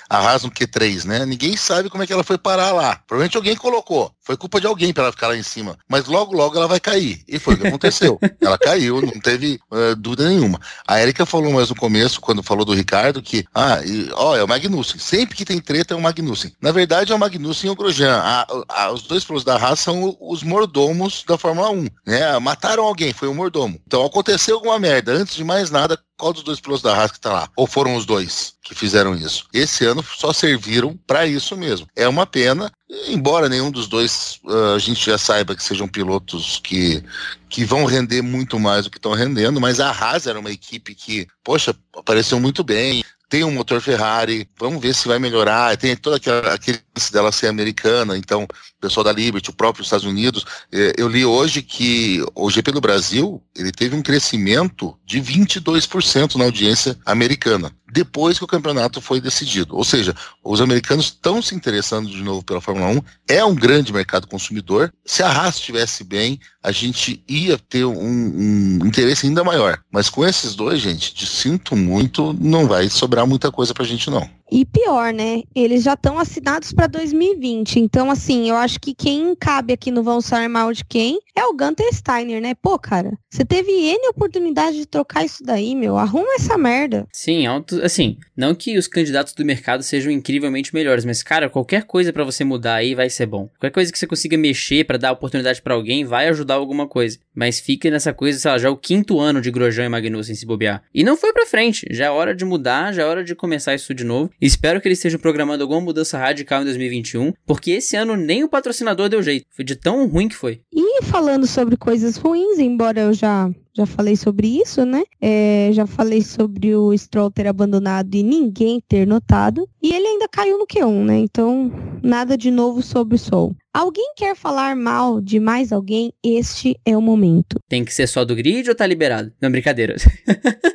a Haas no Q3, né? Ninguém sabe como é que ela foi parar lá. Provavelmente alguém colocou. Foi culpa de alguém para ela ficar lá em cima. Mas logo, logo ela vai cair. E foi o que aconteceu. ela caiu, não teve eh, dúvida nenhuma. A Erika falou mais no começo, quando falou do Ricardo, que, ah, e, ó, é o Magnussen. Sempre que tem treta é o Magnussen. Na verdade, é o Magnussen e o Grosjean. A- a- os dois pilotos da Haas são os mordomos da Fórmula 1, né? Mataram alguém, foi o mordomo. Então aconteceu alguma merda. Antes de mais nada, qual dos dois pilotos da Haas que tá lá? Ou foram os dois que fizeram isso? Esse ano só serviram para isso mesmo. É uma pena, embora nenhum dos dois ah, a gente já saiba que sejam pilotos que, que vão render muito mais do que estão rendendo, mas a Haas era uma equipe que, poxa, apareceu muito bem. Tem um motor Ferrari, vamos ver se vai melhorar. Tem todo aquela, aquele dela ser americana, então pessoal da Liberty, o próprio Estados Unidos. eh, Eu li hoje que o GP do Brasil ele teve um crescimento de 22% na audiência americana, depois que o campeonato foi decidido. Ou seja, os americanos estão se interessando de novo pela Fórmula 1, é um grande mercado consumidor. Se a Haas estivesse bem, a gente ia ter um, um interesse ainda maior. Mas com esses dois, gente, sinto muito, não vai sobrar muita coisa pra gente, não. E pior, né? Eles já estão assinados para 2020. Então, assim, eu acho que quem cabe aqui no Vão Sair Mal de quem é o Gunter Steiner, né? Pô, cara, você teve N oportunidade de trocar isso daí, meu. Arruma essa merda. Sim, alto, assim, não que os candidatos do mercado sejam incrivelmente melhores, mas cara, qualquer coisa pra você mudar aí vai ser bom. Qualquer coisa que você consiga mexer pra dar oportunidade pra alguém vai ajudar alguma coisa. Mas fica nessa coisa, sei lá, já é o quinto ano de Grosjean e Magnussen se bobear. E não foi pra frente, já é hora de mudar, já é hora de começar isso de novo. Espero que eles estejam programando alguma mudança radical em 2021, porque esse ano nem o patrocinador deu jeito. Foi de tão ruim que foi. E falando sobre coisas ruins, embora eu já, já falei sobre isso, né? É, já falei sobre o Stroll ter abandonado e ninguém ter notado. E ele ainda caiu no Q1, né? Então, nada de novo sobre o Sol. Alguém quer falar mal de mais alguém? Este é o momento. Tem que ser só do grid ou tá liberado? Não, brincadeira.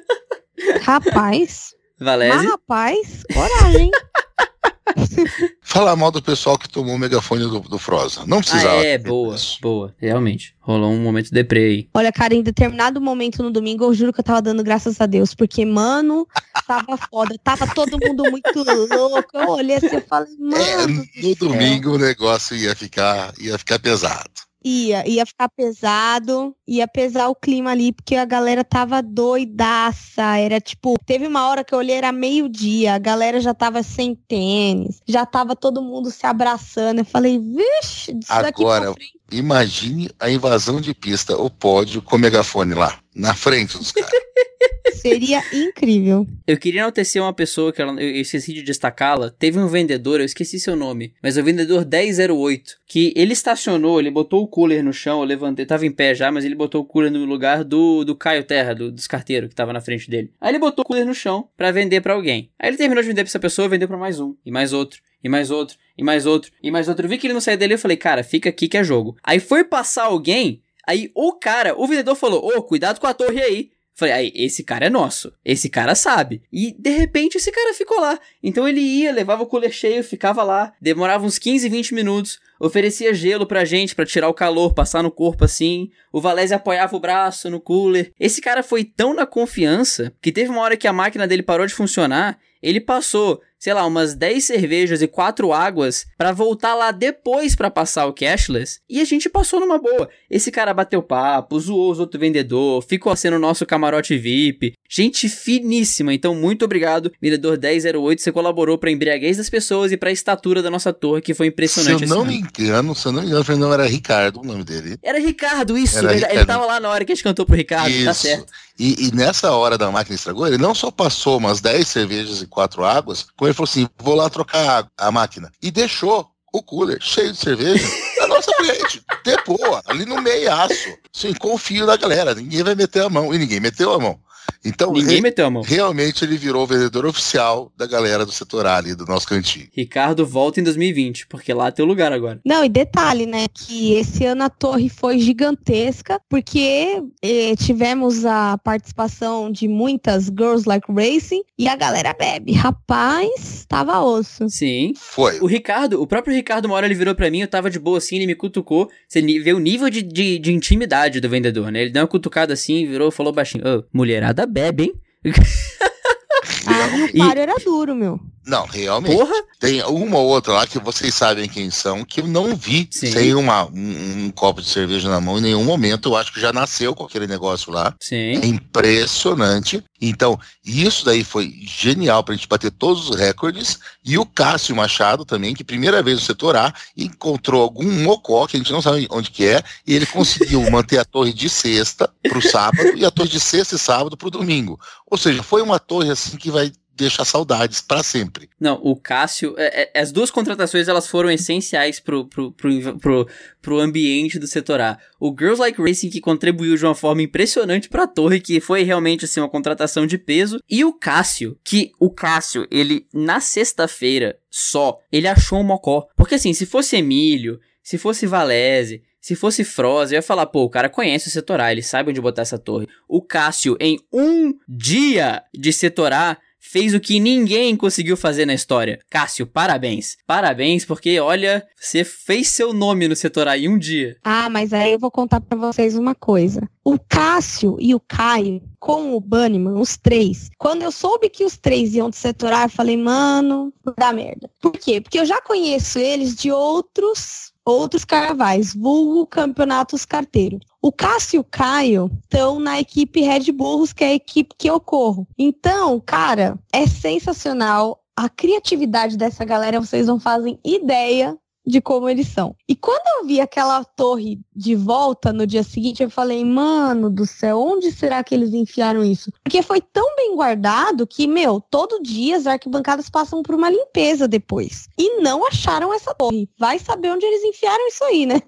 Rapaz, mas Valese. rapaz, coragem. Falar mal do pessoal que tomou o megafone do, do Froza. Não Ah, precisava. é, boa, boa. Realmente. Rolou um momento deprê aí. Olha, cara, em determinado momento no domingo, eu juro que eu tava dando graças a Deus, porque, mano, tava foda. Tava todo mundo muito louco. Eu olhei assim e falei, É, mano. no do céu. domingo o negócio ia ficar, ia ficar pesado. Ia, ia ficar pesado, ia pesar o clima ali, porque a galera tava doidaça. Era tipo, teve uma hora que eu olhei, era meio-dia, a galera já tava sem tênis, já tava todo mundo se abraçando. Eu falei, vixe, disso daqui Agora, pra frente. Imagine a invasão de pista, o pódio com o megafone lá, na frente dos caras. Seria incrível. Eu queria enaltecer uma pessoa que ela- eu esqueci de destacá-la. Teve um vendedor, eu esqueci seu nome, mas o vendedor 1008, que ele estacionou, ele botou o cooler no chão, eu levantei, tava em pé já, mas ele botou o cooler no lugar do, do Caio Terra, do, dos carteiros que tava na frente dele. Aí ele botou o cooler no chão pra vender pra alguém. Aí ele terminou de vender pra essa pessoa, vendeu pra mais um, e mais outro, e mais outro, e mais outro, e mais outro. Eu vi que ele não saía dele, eu falei, cara, fica aqui que é jogo. Aí foi passar alguém, aí o cara, o vendedor falou, ô, cuidado com a torre aí. Falei, aí, esse cara é nosso. Esse cara sabe. E de repente esse cara ficou lá. Então ele ia, levava o cooler cheio, ficava lá, demorava uns 15, 20 minutos, oferecia gelo pra gente para tirar o calor, passar no corpo assim. O Valese apoiava o braço no cooler. Esse cara foi tão na confiança que teve uma hora que a máquina dele parou de funcionar, ele passou sei lá, umas 10 cervejas e 4 águas para voltar lá depois para passar o cashless. E a gente passou numa boa. Esse cara bateu papo, zoou os outros vendedores, ficou sendo nosso camarote VIP. Gente finíssima. Então, muito obrigado, vendedor 1008. Você colaborou pra embriaguez das pessoas e pra estatura da nossa torre, que foi impressionante. Se eu não me engano, se eu não me engano, não era Ricardo o nome dele. Era Ricardo, isso. Era ele, ele tava lá na hora que a gente cantou pro Ricardo, tá isso. tá certo. E, e, nessa hora da máquina estragou, ele não só passou umas 10 cervejas e 4 águas, como ele falou assim: vou lá trocar a, máquina. E deixou o cooler cheio de cerveja na nossa frente. Depois, ali no meiaço. Sim, confio na galera, ninguém vai meter a mão. E ninguém meteu a mão. Então, Ninguém re meteu a mão. realmente ele virou o vendedor oficial da galera do setor ali, do nosso cantinho. Ricardo volta em 2020, porque lá tem o lugar agora. Não, e detalhe, né, que esse ano a torre foi gigantesca, porque eh, tivemos a participação de muitas Girls Like Racing e a galera bebe. Rapaz, tava osso. Sim. Foi. O Ricardo, o próprio Ricardo, uma hora ele virou para mim, eu tava de boa assim, ele me cutucou. Você vê o nível de, de, de intimidade do vendedor, né? Ele deu uma cutucada assim, virou falou baixinho: Ô, oh, mulherada bebe, hein? ah, o paro era duro, meu. Não, realmente. Porra? Tem uma ou outra lá que vocês sabem quem são, que eu não vi Sim. sem uma, um, um, copo de cerveja na mão em nenhum momento. Eu acho que já nasceu com aquele negócio lá. Sim. É impressionante. Então, isso daí foi genial pra gente bater todos os recordes. E o Cássio Machado também, que primeira vez no setor A, encontrou algum mocó, que a gente não sabe onde que é, e ele conseguiu manter a torre de sexta pro sábado e a torre de sexta e sábado pro domingo. Ou seja, foi uma torre assim que vai deixar saudades para sempre. Não, o Cássio, é, é, as duas contratações elas foram essenciais pro, pro, pro, pro, pro ambiente do setor A. O Girls Like Racing que contribuiu de uma forma impressionante pra torre, que foi realmente assim uma contratação de peso, e o Cássio, que o Cássio, ele na sexta-feira só, ele achou um mocó. Porque assim, se fosse Emílio, se fosse Valese, se fosse Froz, eu ia falar, pô, o cara conhece o setor A, ele sabe onde botar essa torre. O Cássio, em um dia de setor A, fez o que ninguém conseguiu fazer na história. Cássio, parabéns. Parabéns, porque olha, você fez seu nome no setor aí um dia. Ah, mas aí eu vou contar para vocês uma coisa. O Cássio e o Caio, com o Bunnyman, os três, quando eu soube que os três iam de setor eu falei, mano, dá merda. Por quê? Porque eu já conheço eles de outros outros carnavais, vulgo campeonatos carteiro. O Cássio e o Caio estão na equipe Red Bulls, que é a equipe que eu corro. Então, cara, é sensacional. A criatividade dessa galera, vocês não fazem ideia de como eles são. E quando eu vi aquela torre de volta no dia seguinte, eu falei, mano do céu, onde será que eles enfiaram isso? Porque foi tão bem guardado que, meu, todo dia as arquibancadas passam por uma limpeza depois. E não acharam essa torre. Vai saber onde eles enfiaram isso aí, né?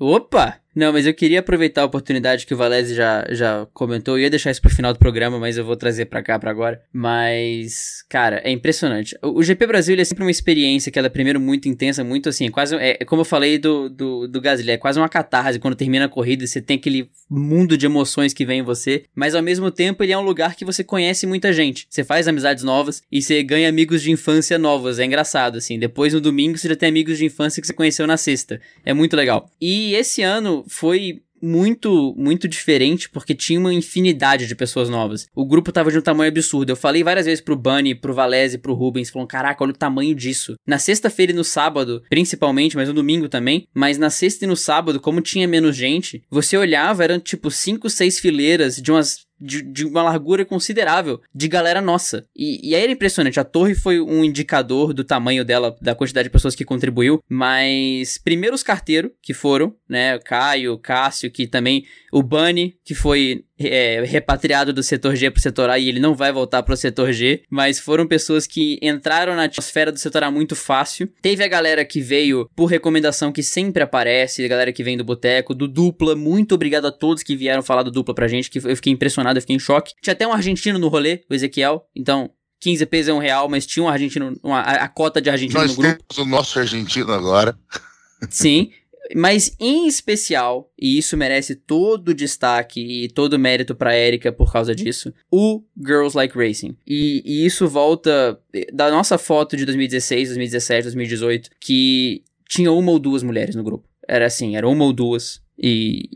Opa! Não, mas eu queria aproveitar a oportunidade que o Valese já, já comentou. Eu ia deixar isso pro final do programa, mas eu vou trazer pra cá, pra agora. Mas, cara, é impressionante. O, o GP Brasil é sempre uma experiência que ela é, primeiro, muito intensa, muito assim, é quase. É, é como eu falei do, do, do Gasly, é quase uma catarse. Quando termina a corrida, você tem aquele mundo de emoções que vem em você. Mas ao mesmo tempo, ele é um lugar que você conhece muita gente. Você faz amizades novas e você ganha amigos de infância novos. É engraçado, assim. Depois, no domingo, você já tem amigos de infância que você conheceu na sexta. É muito legal. E esse ano foi muito, muito diferente, porque tinha uma infinidade de pessoas novas. O grupo tava de um tamanho absurdo. Eu falei várias vezes pro Bunny, pro Valese, pro Rubens, falando, caraca, olha o tamanho disso. Na sexta-feira e no sábado, principalmente, mas no domingo também, mas na sexta e no sábado, como tinha menos gente, você olhava, eram tipo cinco, seis fileiras de umas de, de, uma largura considerável de galera nossa. E, e aí era impressionante. A torre foi um indicador do tamanho dela, da quantidade de pessoas que contribuiu. Mas primeiro os carteiros, que foram, né? Caio, Cássio, que também. O Bunny, que foi é, repatriado do setor G pro setor A e ele não vai voltar pro setor G, mas foram pessoas que entraram na atmosfera do setor A muito fácil. Teve a galera que veio por recomendação que sempre aparece, a galera que vem do boteco, do dupla. Muito obrigado a todos que vieram falar do dupla pra gente, que eu fiquei impressionado, eu fiquei em choque. Tinha até um argentino no rolê, o Ezequiel, então 15 pesos é um real, mas tinha um argentino, uma, a, a cota de argentino Nós no grupo. Nós temos o nosso argentino agora. Sim. Mas em especial, e isso merece todo o destaque e todo o mérito pra Erika por causa disso, o Girls Like Racing. E, e isso volta da nossa foto de 2016, 2017, 2018, que tinha uma ou duas mulheres no grupo. Era assim, era uma ou duas. E,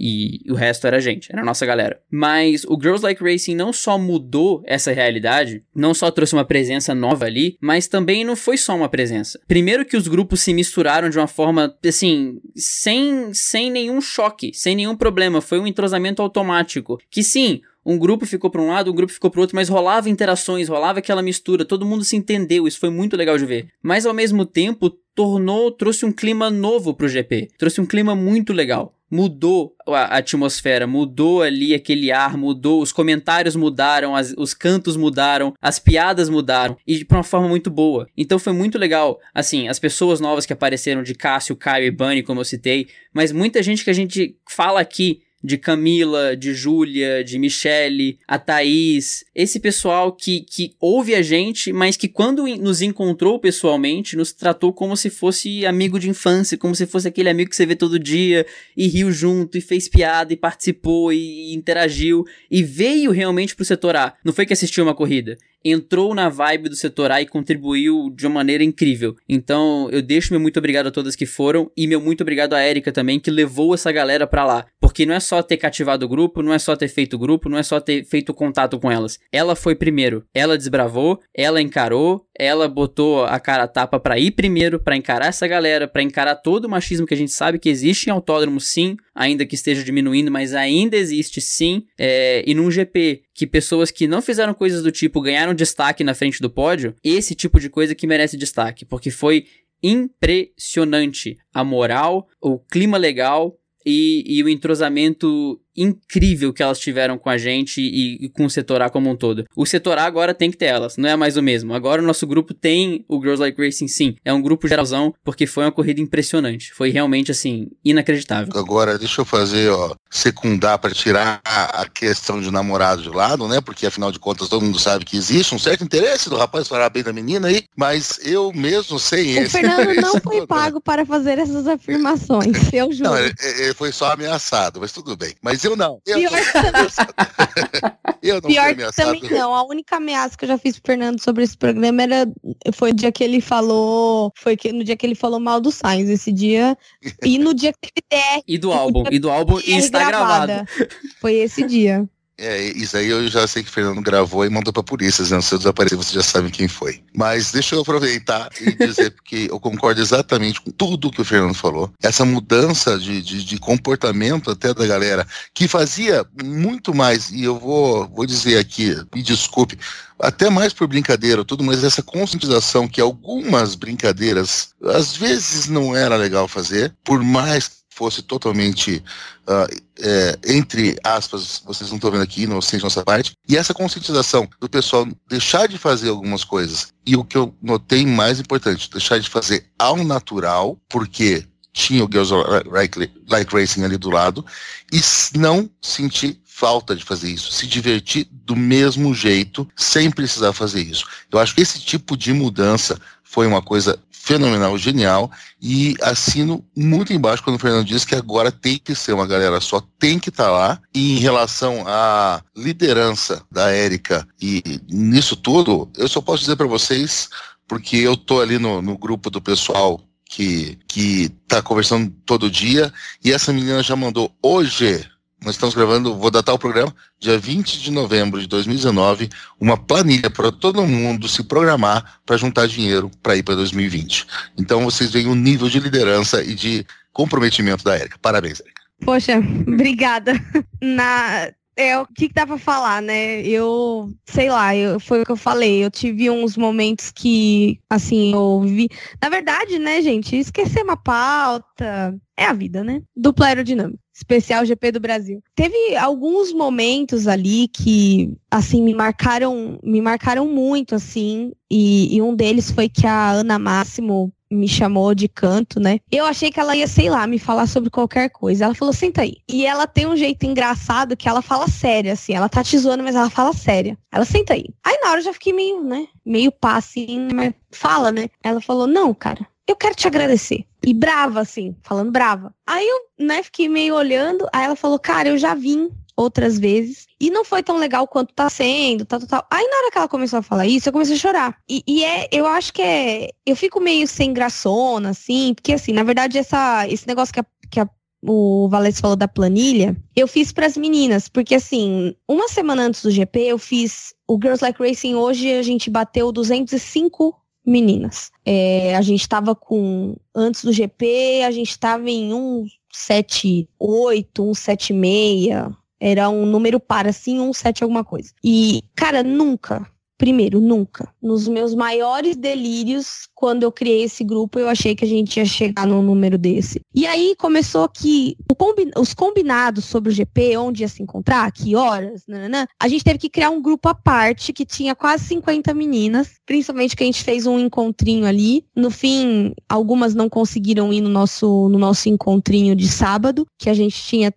e, o resto era a gente, era a nossa galera. Mas o Girls Like Racing não só mudou essa realidade, não só trouxe uma presença nova ali, mas também não foi só uma presença. Primeiro que os grupos se misturaram de uma forma, assim, sem, sem nenhum choque, sem nenhum problema. Foi um entrosamento automático. Que sim, um grupo ficou para um lado, um grupo ficou para outro, mas rolava interações, rolava aquela mistura, todo mundo se entendeu, isso foi muito legal de ver. Mas ao mesmo tempo, tornou, trouxe um clima novo pro GP, trouxe um clima muito legal. Mudou a atmosfera, mudou ali aquele ar, mudou, os comentários mudaram, as, os cantos mudaram, as piadas mudaram, e de uma forma muito boa. Então foi muito legal, assim, as pessoas novas que apareceram de Cássio, Caio e Bunny, como eu citei, mas muita gente que a gente fala aqui de Camila, de Júlia, de Michele, a Thaís, esse pessoal que, que ouve a gente, mas que quando nos encontrou pessoalmente, nos tratou como se fosse amigo de infância, como se fosse aquele amigo que você vê todo dia e riu junto, e fez piada, e participou, e, e interagiu, e veio realmente pro setor A. Não foi que assistiu uma corrida entrou na vibe do setor A e contribuiu de uma maneira incrível. Então, eu deixo meu muito obrigado a todas que foram e meu muito obrigado a Erika também, que levou essa galera pra lá. Porque não é só ter cativado o grupo, não é só ter feito o grupo, não é só ter feito contato com elas. Ela foi primeiro, ela desbravou, ela encarou, ela botou a cara a tapa pra ir primeiro, para encarar essa galera, para encarar todo o machismo que a gente sabe que existe em autódromo, sim, ainda que esteja diminuindo, mas ainda existe sim. É, e num GP que pessoas que não fizeram coisas do tipo ganharam destaque na frente do pódio, esse tipo de coisa que merece destaque, porque foi impressionante a moral, o clima legal e, e o entrosamento incrível que elas tiveram com a gente e, e, com o setor A como um todo. O setor A agora tem que ter elas, não é mais o mesmo. Agora o nosso grupo tem o Girls Like Racing sim. É um grupo geralzão, porque foi uma corrida impressionante. Foi realmente, assim, inacreditável. Agora, deixa eu fazer, ó, secundar para tirar a questão de namorado de lado, né? Porque afinal de contas todo mundo sabe que existe um certo interesse do rapaz falar bem da menina aí, mas eu mesmo sei. O Fernando não foi pago para fazer essas afirmações, eu juro. Não, ele, ele foi só ameaçado, mas tudo bem. Mas eu não. Eu Pior não, eu não Pior também não. A única ameaça que eu já fiz pro Fernando sobre esse programa era foi o dia que ele falou, foi que, no dia que ele falou mal do Sainz esse dia e no dia que ele der e do álbum, e do álbum e está gravado. Foi esse dia. É, isso aí eu já sei que o Fernando gravou e mandou pra polícia, dizendo se eu desaparecer, vocês já sabem quem foi. Mas deixa eu aproveitar e dizer que eu concordo exatamente com tudo que o Fernando falou. Essa mudança de, de, de, comportamento até da galera, que fazia muito mais, e eu vou, vou dizer aqui, me desculpe, até mais por brincadeira, tudo, mas essa conscientização que algumas brincadeiras às vezes não era legal fazer, por mais fosse totalmente, uh, é, entre aspas, vocês não estão vendo aqui, inocente nossa parte, e essa conscientização do pessoal deixar de fazer algumas coisas, e o que eu notei mais importante, deixar de fazer ao natural, porque tinha o Girls Like, Racing ali do lado, e não sentir falta de fazer isso, se divertir do mesmo jeito, sem precisar fazer isso. Eu acho que esse tipo de mudança foi uma coisa fenomenal, genial, e assino muito embaixo quando o Fernando diz que agora tem que ser uma galera só, tem que estar tá lá, e em relação à liderança da Érica e nisso tudo, eu só posso dizer para vocês, porque eu tô ali no, no grupo do pessoal que, que tá conversando todo dia, e essa menina já mandou hoje nós estamos gravando, vou datar o programa, dia 20 de novembro de 2019, uma planilha para todo mundo se programar para juntar dinheiro para ir para 2020. Então vocês veem o nível de liderança e de comprometimento da Érica. Parabéns, Érica. Poxa, obrigada. Na, é, o que, que dá pra falar, né? Eu, sei lá, eu, foi o que eu falei. Eu tive uns momentos que, assim, eu vi. Na verdade, né, gente, esquecer uma pauta é a vida, né? Dupla aerodinâmica. Especial GP do Brasil. Teve alguns momentos ali que, assim, me marcaram, me marcaram muito, assim, e, e um deles foi que a Ana Máximo me chamou de canto, né? Eu achei que ela ia, sei lá, me falar sobre qualquer coisa. Ela falou, senta aí. E ela tem um jeito engraçado que ela fala séria, assim. Ela tá te zoando, mas ela fala séria. Ela senta aí. Aí na hora eu já fiquei meio, né? Meio pá, assim, mas fala, né? Ela falou, não, cara, eu quero te agradecer. E brava, assim, falando brava. Aí eu, né, fiquei meio olhando, aí ela falou, cara, eu já vim outras vezes. E não foi tão legal quanto tá sendo, tal, tal, tal. Aí na hora que ela começou a falar isso, eu comecei a chorar. E, e, é, eu acho que é. Eu fico meio sem graçona, assim, porque assim, na verdade, essa, esse negócio que a, que a o Valês falou da planilha, eu fiz para as meninas, porque assim, uma semana antes do GP, eu fiz o Girls Like Racing. Hoje a gente bateu 205 meninas. É, a gente estava com, antes do GP, a gente estava em 178, 176, era um número par, assim, um sete alguma coisa. E, cara, nunca, primeiro, nunca, nos meus maiores delírios, quando eu criei esse grupo, eu achei que a gente ia chegar num número desse. E aí começou que combi os combinados sobre o GP, onde ia se encontrar, que horas, nananã, a gente teve que criar um grupo à parte que tinha quase 50 meninas, principalmente que a gente fez um encontrinho ali. No fim, algumas não conseguiram ir no nosso, no nosso encontrinho de sábado, que a gente tinha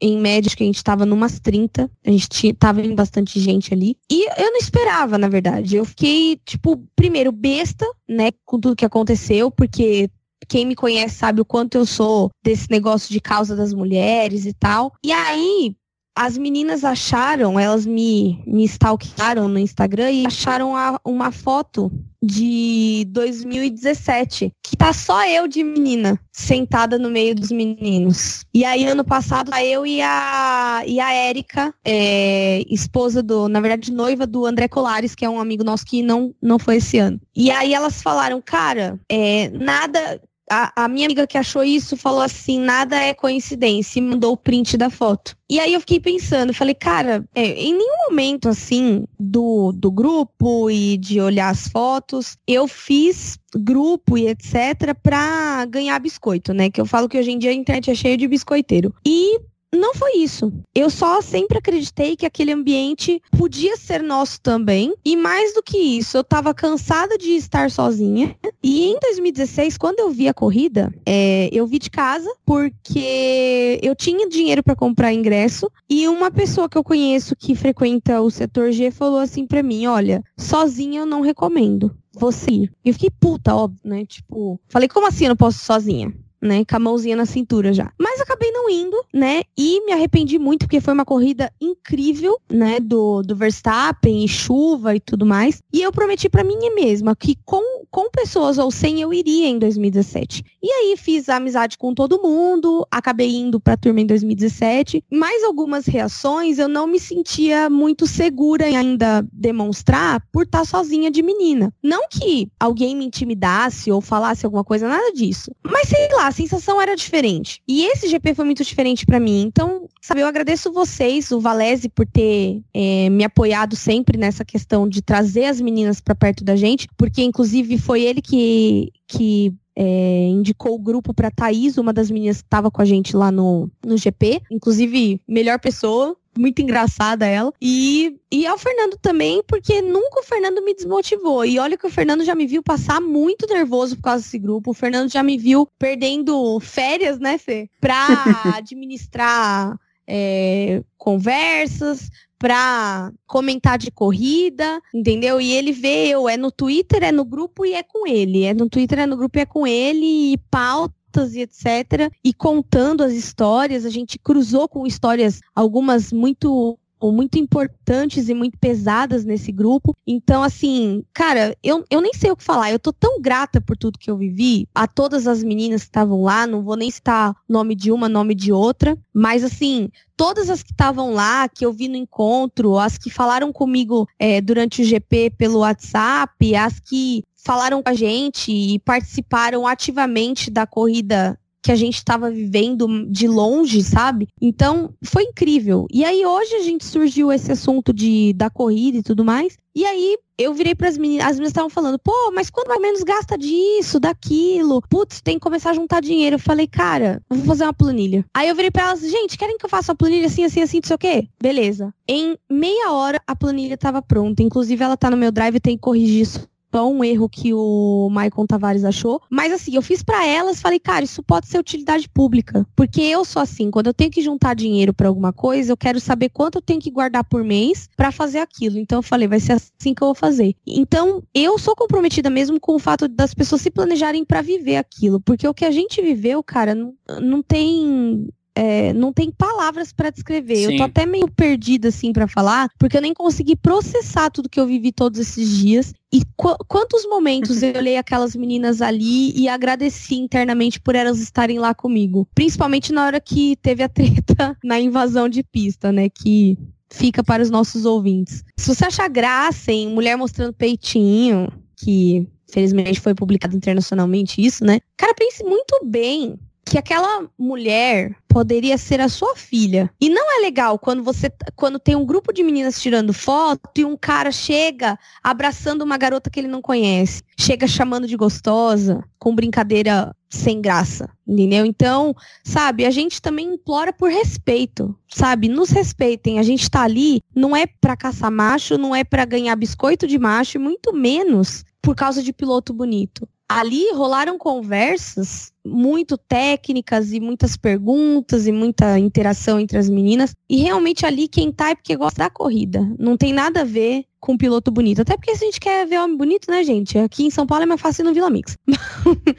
em média, que a gente tava numas 30. A gente tava em bastante gente ali. E eu não esperava, na verdade. Eu fiquei, tipo, primeiro, besta, né, com tudo que aconteceu, porque quem me conhece sabe o quanto eu sou desse negócio de causa das mulheres e tal. E aí, as meninas acharam, elas me, me stalkearam no Instagram e acharam a, uma foto de 2017, que tá só eu de menina, sentada no meio dos meninos. E aí, ano passado, eu e a, e a Érica, é, esposa do, na verdade, noiva do André Colares, que é um amigo nosso que não, não foi esse ano. E aí elas falaram, cara, é, nada, a, a, minha amiga que achou isso falou assim: nada é coincidência, e mandou o print da foto. E aí eu fiquei pensando, falei, cara, é, em nenhum momento assim do, do grupo e de olhar as fotos, eu fiz grupo e etc para ganhar biscoito, né? Que eu falo que hoje em dia a internet é cheia de biscoiteiro. E não foi isso. Eu só sempre acreditei que aquele ambiente podia ser nosso também. E mais do que isso, eu tava cansada de estar sozinha. E em 2016, quando eu vi a corrida, é, eu vi de casa porque eu tinha dinheiro para comprar ingresso. E uma pessoa que eu conheço que frequenta o setor G falou assim para mim: olha, sozinha eu não recomendo você ir. E eu fiquei puta, óbvio, né? Tipo, falei, como assim eu não posso sozinha? Né? Com a mãozinha na cintura já. Mas acabei não indo, né? E me arrependi muito, porque foi uma corrida incrível, né? Do, do Verstappen e chuva e tudo mais. E eu prometi para mim mesma que com, com pessoas ou sem eu iria em 2017. E aí fiz amizade com todo mundo, acabei indo pra turma em 2017. Mais algumas reações eu não me sentia muito segura em ainda demonstrar por estar sozinha de menina. Não que alguém me intimidasse ou falasse alguma coisa, nada disso. Mas sei lá, a sensação era diferente. E esse GP foi muito diferente para mim. Então, sabe, eu agradeço vocês, o Valese, por ter é, me apoiado sempre nessa questão de trazer as meninas para perto da gente, porque inclusive foi ele que, que é, indicou o grupo para Thaís, uma das meninas que estava com a gente lá no, no GP. Inclusive, melhor pessoa, muito engraçada ela. E, e ao Fernando também, porque nunca o Fernando me desmotivou. E olha que o Fernando já me viu passar muito nervoso por causa desse grupo. O Fernando já me viu perdendo férias, né, Fê? Pra administrar é, conversas, pra comentar de corrida, entendeu? E ele vê eu, é no Twitter, é no grupo e é com ele. É no Twitter, é no grupo e é com ele, e pauta e etc. E contando as histórias, a gente cruzou com histórias, algumas muito muito importantes e muito pesadas nesse grupo. Então, assim, cara, eu, eu nem sei o que falar. Eu tô tão grata por tudo que eu vivi, a todas as meninas que estavam lá, não vou nem citar nome de uma, nome de outra, mas assim, todas as que estavam lá, que eu vi no encontro, as que falaram comigo é, durante o GP pelo WhatsApp, as que falaram com a gente e participaram ativamente da corrida que a gente estava vivendo de longe, sabe? Então, foi incrível. E aí hoje a gente surgiu esse assunto de da corrida e tudo mais. E aí eu virei para as meninas, as meninas estavam falando: "Pô, mas quando mais menos gasta disso, daquilo? Putz, tem que começar a juntar dinheiro". Eu falei: "Cara, vou fazer uma planilha". Aí eu virei para elas: "Gente, querem que eu faça uma planilha assim, assim, assim, não sei o quê?". Beleza. Em meia hora a planilha estava pronta. Inclusive ela tá no meu drive, tem que corrigir isso só um erro que o Maicon Tavares achou. Mas assim, eu fiz para elas, falei, cara, isso pode ser utilidade pública. Porque eu sou assim, quando eu tenho que juntar dinheiro para alguma coisa, eu quero saber quanto eu tenho que guardar por mês para fazer aquilo. Então eu falei, vai ser assim que eu vou fazer. Então, eu sou comprometida mesmo com o fato das pessoas se planejarem para viver aquilo. Porque o que a gente viveu, cara, não, não tem é, não tem palavras para descrever. Sim. Eu tô até meio perdida assim para falar, porque eu nem consegui processar tudo que eu vivi todos esses dias. E qu quantos momentos eu olhei aquelas meninas ali e agradeci internamente por elas estarem lá comigo. Principalmente na hora que teve a treta na invasão de pista, né? Que fica para os nossos ouvintes. Se você achar graça em mulher mostrando peitinho, que felizmente foi publicado internacionalmente isso, né? Cara, pense muito bem que aquela mulher poderia ser a sua filha. E não é legal quando você quando tem um grupo de meninas tirando foto e um cara chega abraçando uma garota que ele não conhece, chega chamando de gostosa, com brincadeira sem graça, entendeu? Então, sabe, a gente também implora por respeito, sabe? Nos respeitem. A gente tá ali não é para caçar macho, não é para ganhar biscoito de macho, muito menos por causa de piloto bonito ali rolaram conversas muito técnicas e muitas perguntas e muita interação entre as meninas. E realmente ali quem tá é porque gosta da corrida. Não tem nada a ver com piloto bonito. Até porque se a gente quer ver homem bonito, né, gente? Aqui em São Paulo é mais fácil no Vila Mix.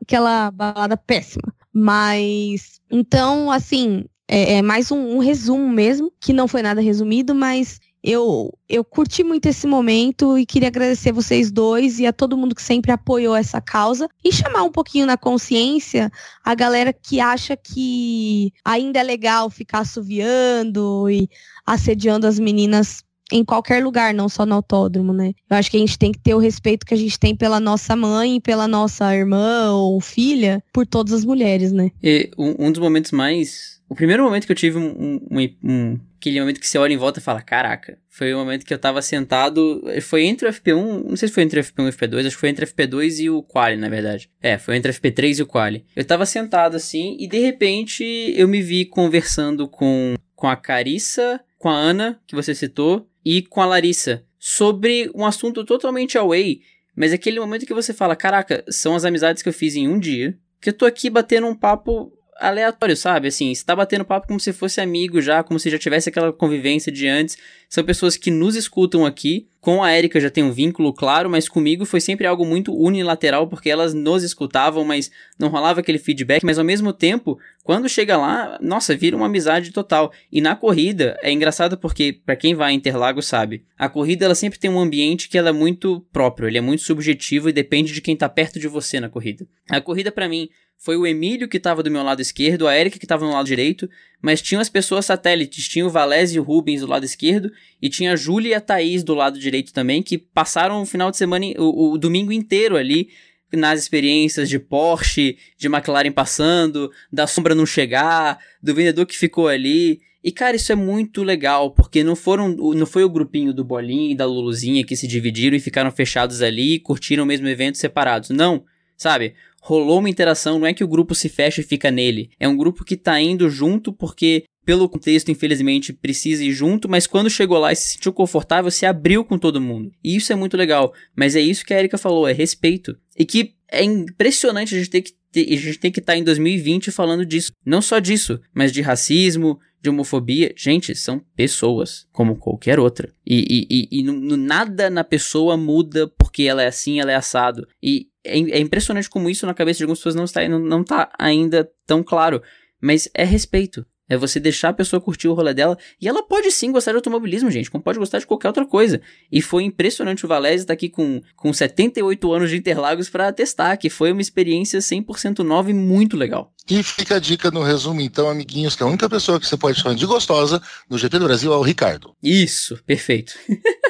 Aquela balada péssima. Mas, então, assim, é, é mais um, um resumo mesmo, que não foi nada resumido, mas eu, eu curti muito esse momento e queria agradecer vocês dois e a todo mundo que sempre apoiou essa causa e chamar um pouquinho na consciência a galera que acha que ainda é legal ficar assoviando e assediando as meninas em qualquer lugar, não só no autódromo, né? Eu acho que a gente tem que ter o respeito que a gente tem pela nossa mãe, pela nossa irmã ou filha, por todas as mulheres, né? E um, um dos momentos mais. O primeiro momento que eu tive um, um, um aquele momento que você olha em volta e fala, caraca, foi o momento que eu tava sentado, foi entre o FP1, não sei se foi entre o FP1 e o FP2, acho que foi entre o FP2 e o Quali, na verdade. É, foi entre o FP3 e o Quali. Eu tava sentado assim e de repente eu me vi conversando com, com a Carissa, com a Ana, que você citou, e com a Larissa, sobre um assunto totalmente away, mas aquele momento que você fala, caraca, são as amizades que eu fiz em um dia, que eu tô aqui batendo um papo aleatório, sabe? Assim, você tá batendo papo como se fosse amigo já, como se já tivesse aquela convivência de antes. São pessoas que nos escutam aqui. Com a Erika já tem um vínculo claro, mas comigo foi sempre algo muito unilateral, porque elas nos escutavam, mas não rolava aquele feedback. Mas ao mesmo tempo, quando chega lá, nossa, vira uma amizade total. E na corrida, é engraçado porque, para quem vai a Interlagos sabe, a corrida ela sempre tem um ambiente que ela é muito próprio, ele é muito subjetivo e depende de quem tá perto de você na corrida. A corrida, para mim, foi o Emílio que estava do meu lado esquerdo, a Erika que estava no lado direito, mas tinham as pessoas satélites, tinha o Valese e o Rubens do lado esquerdo, e tinha a Júlia e a Thaís do lado direito também, que passaram o final de semana, o, o domingo inteiro ali, nas experiências de Porsche, de McLaren passando, da sombra não chegar, do vendedor que ficou ali. E cara, isso é muito legal, porque não foram, não foi o grupinho do Bolinha e da Luluzinha que se dividiram e ficaram fechados ali e curtiram o mesmo evento separados. Não, sabe? Rolou uma interação, não é que o grupo se fecha e fica nele. É um grupo que tá indo junto porque pelo contexto, infelizmente, precisa ir junto, mas quando chegou lá e se sentiu confortável, se abriu com todo mundo. E isso é muito legal. Mas é isso que a Erika falou, é respeito. E que é impressionante a gente ter que a gente tem que estar tá em 2020 falando disso. Não só disso, mas de racismo, de homofobia. Gente, são pessoas, como qualquer outra. E, e, e, e nada na pessoa muda porque ela é assim, ela é assado. E é, é, impressionante como isso na cabeça de algumas pessoas não está, não, não tá ainda tão claro. Mas é respeito. É você deixar a pessoa curtir o rolê dela. E ela pode sim gostar de automobilismo, gente, como pode gostar de qualquer outra coisa. E foi impressionante o Valese estar tá aqui com, com 78 anos de Interlagos para testar, que foi uma experiência 100% nova e muito legal. E fica a dica no resumo, então, amiguinhos, que a única pessoa que você pode chamar de gostosa no GP do Brasil é o Ricardo. Isso, perfeito.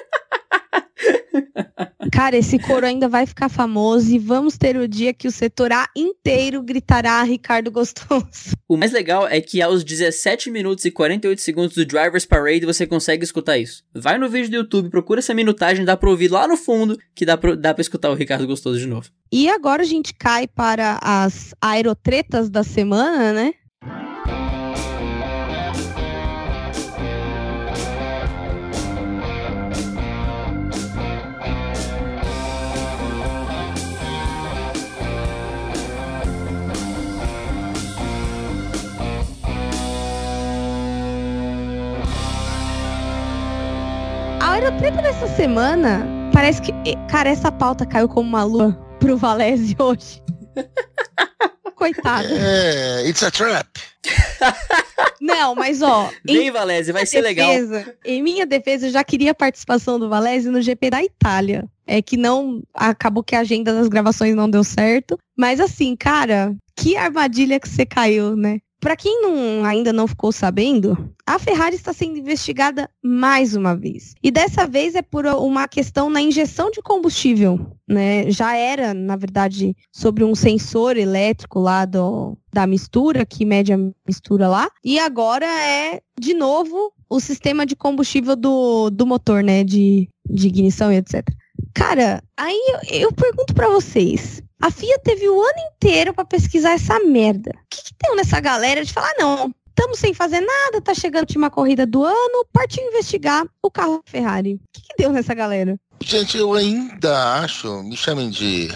Cara, esse coro ainda vai ficar famoso e vamos ter o dia que o setor A inteiro gritará Ricardo Gostoso. O mais legal é que aos 17 minutos e 48 segundos do Driver's Parade você consegue escutar isso. Vai no vídeo do YouTube, procura essa minutagem, dá pra ouvir lá no fundo que dá pra, dá pra escutar o Ricardo Gostoso de novo. E agora a gente cai para as aerotretas da semana, né? Aerotreta dessa semana, parece que. Cara, essa pauta caiu como uma lua pro Valese hoje. Coitado. É, it's a trap. Não, mas ó. Vem, Valese, vai ser defesa, legal. Em minha defesa, eu já queria a participação do Valese no GP da Itália. É que não. Acabou que a agenda das gravações não deu certo. Mas assim, cara, que armadilha que você caiu, né? Para quem não, ainda não ficou sabendo, a Ferrari está sendo investigada mais uma vez. E dessa vez é por uma questão na injeção de combustível. Né? Já era, na verdade, sobre um sensor elétrico lá do, da mistura, que mede a mistura lá. E agora é, de novo, o sistema de combustível do, do motor, né? De, de ignição e etc. Cara, aí eu, eu pergunto para vocês, a FIA teve o ano inteiro para pesquisar essa merda. O que, que nessa galera de falar, não, estamos sem fazer nada, tá chegando a última corrida do ano, partiu investigar o carro Ferrari. O que, que deu nessa galera? Gente, eu ainda acho, me chamem de,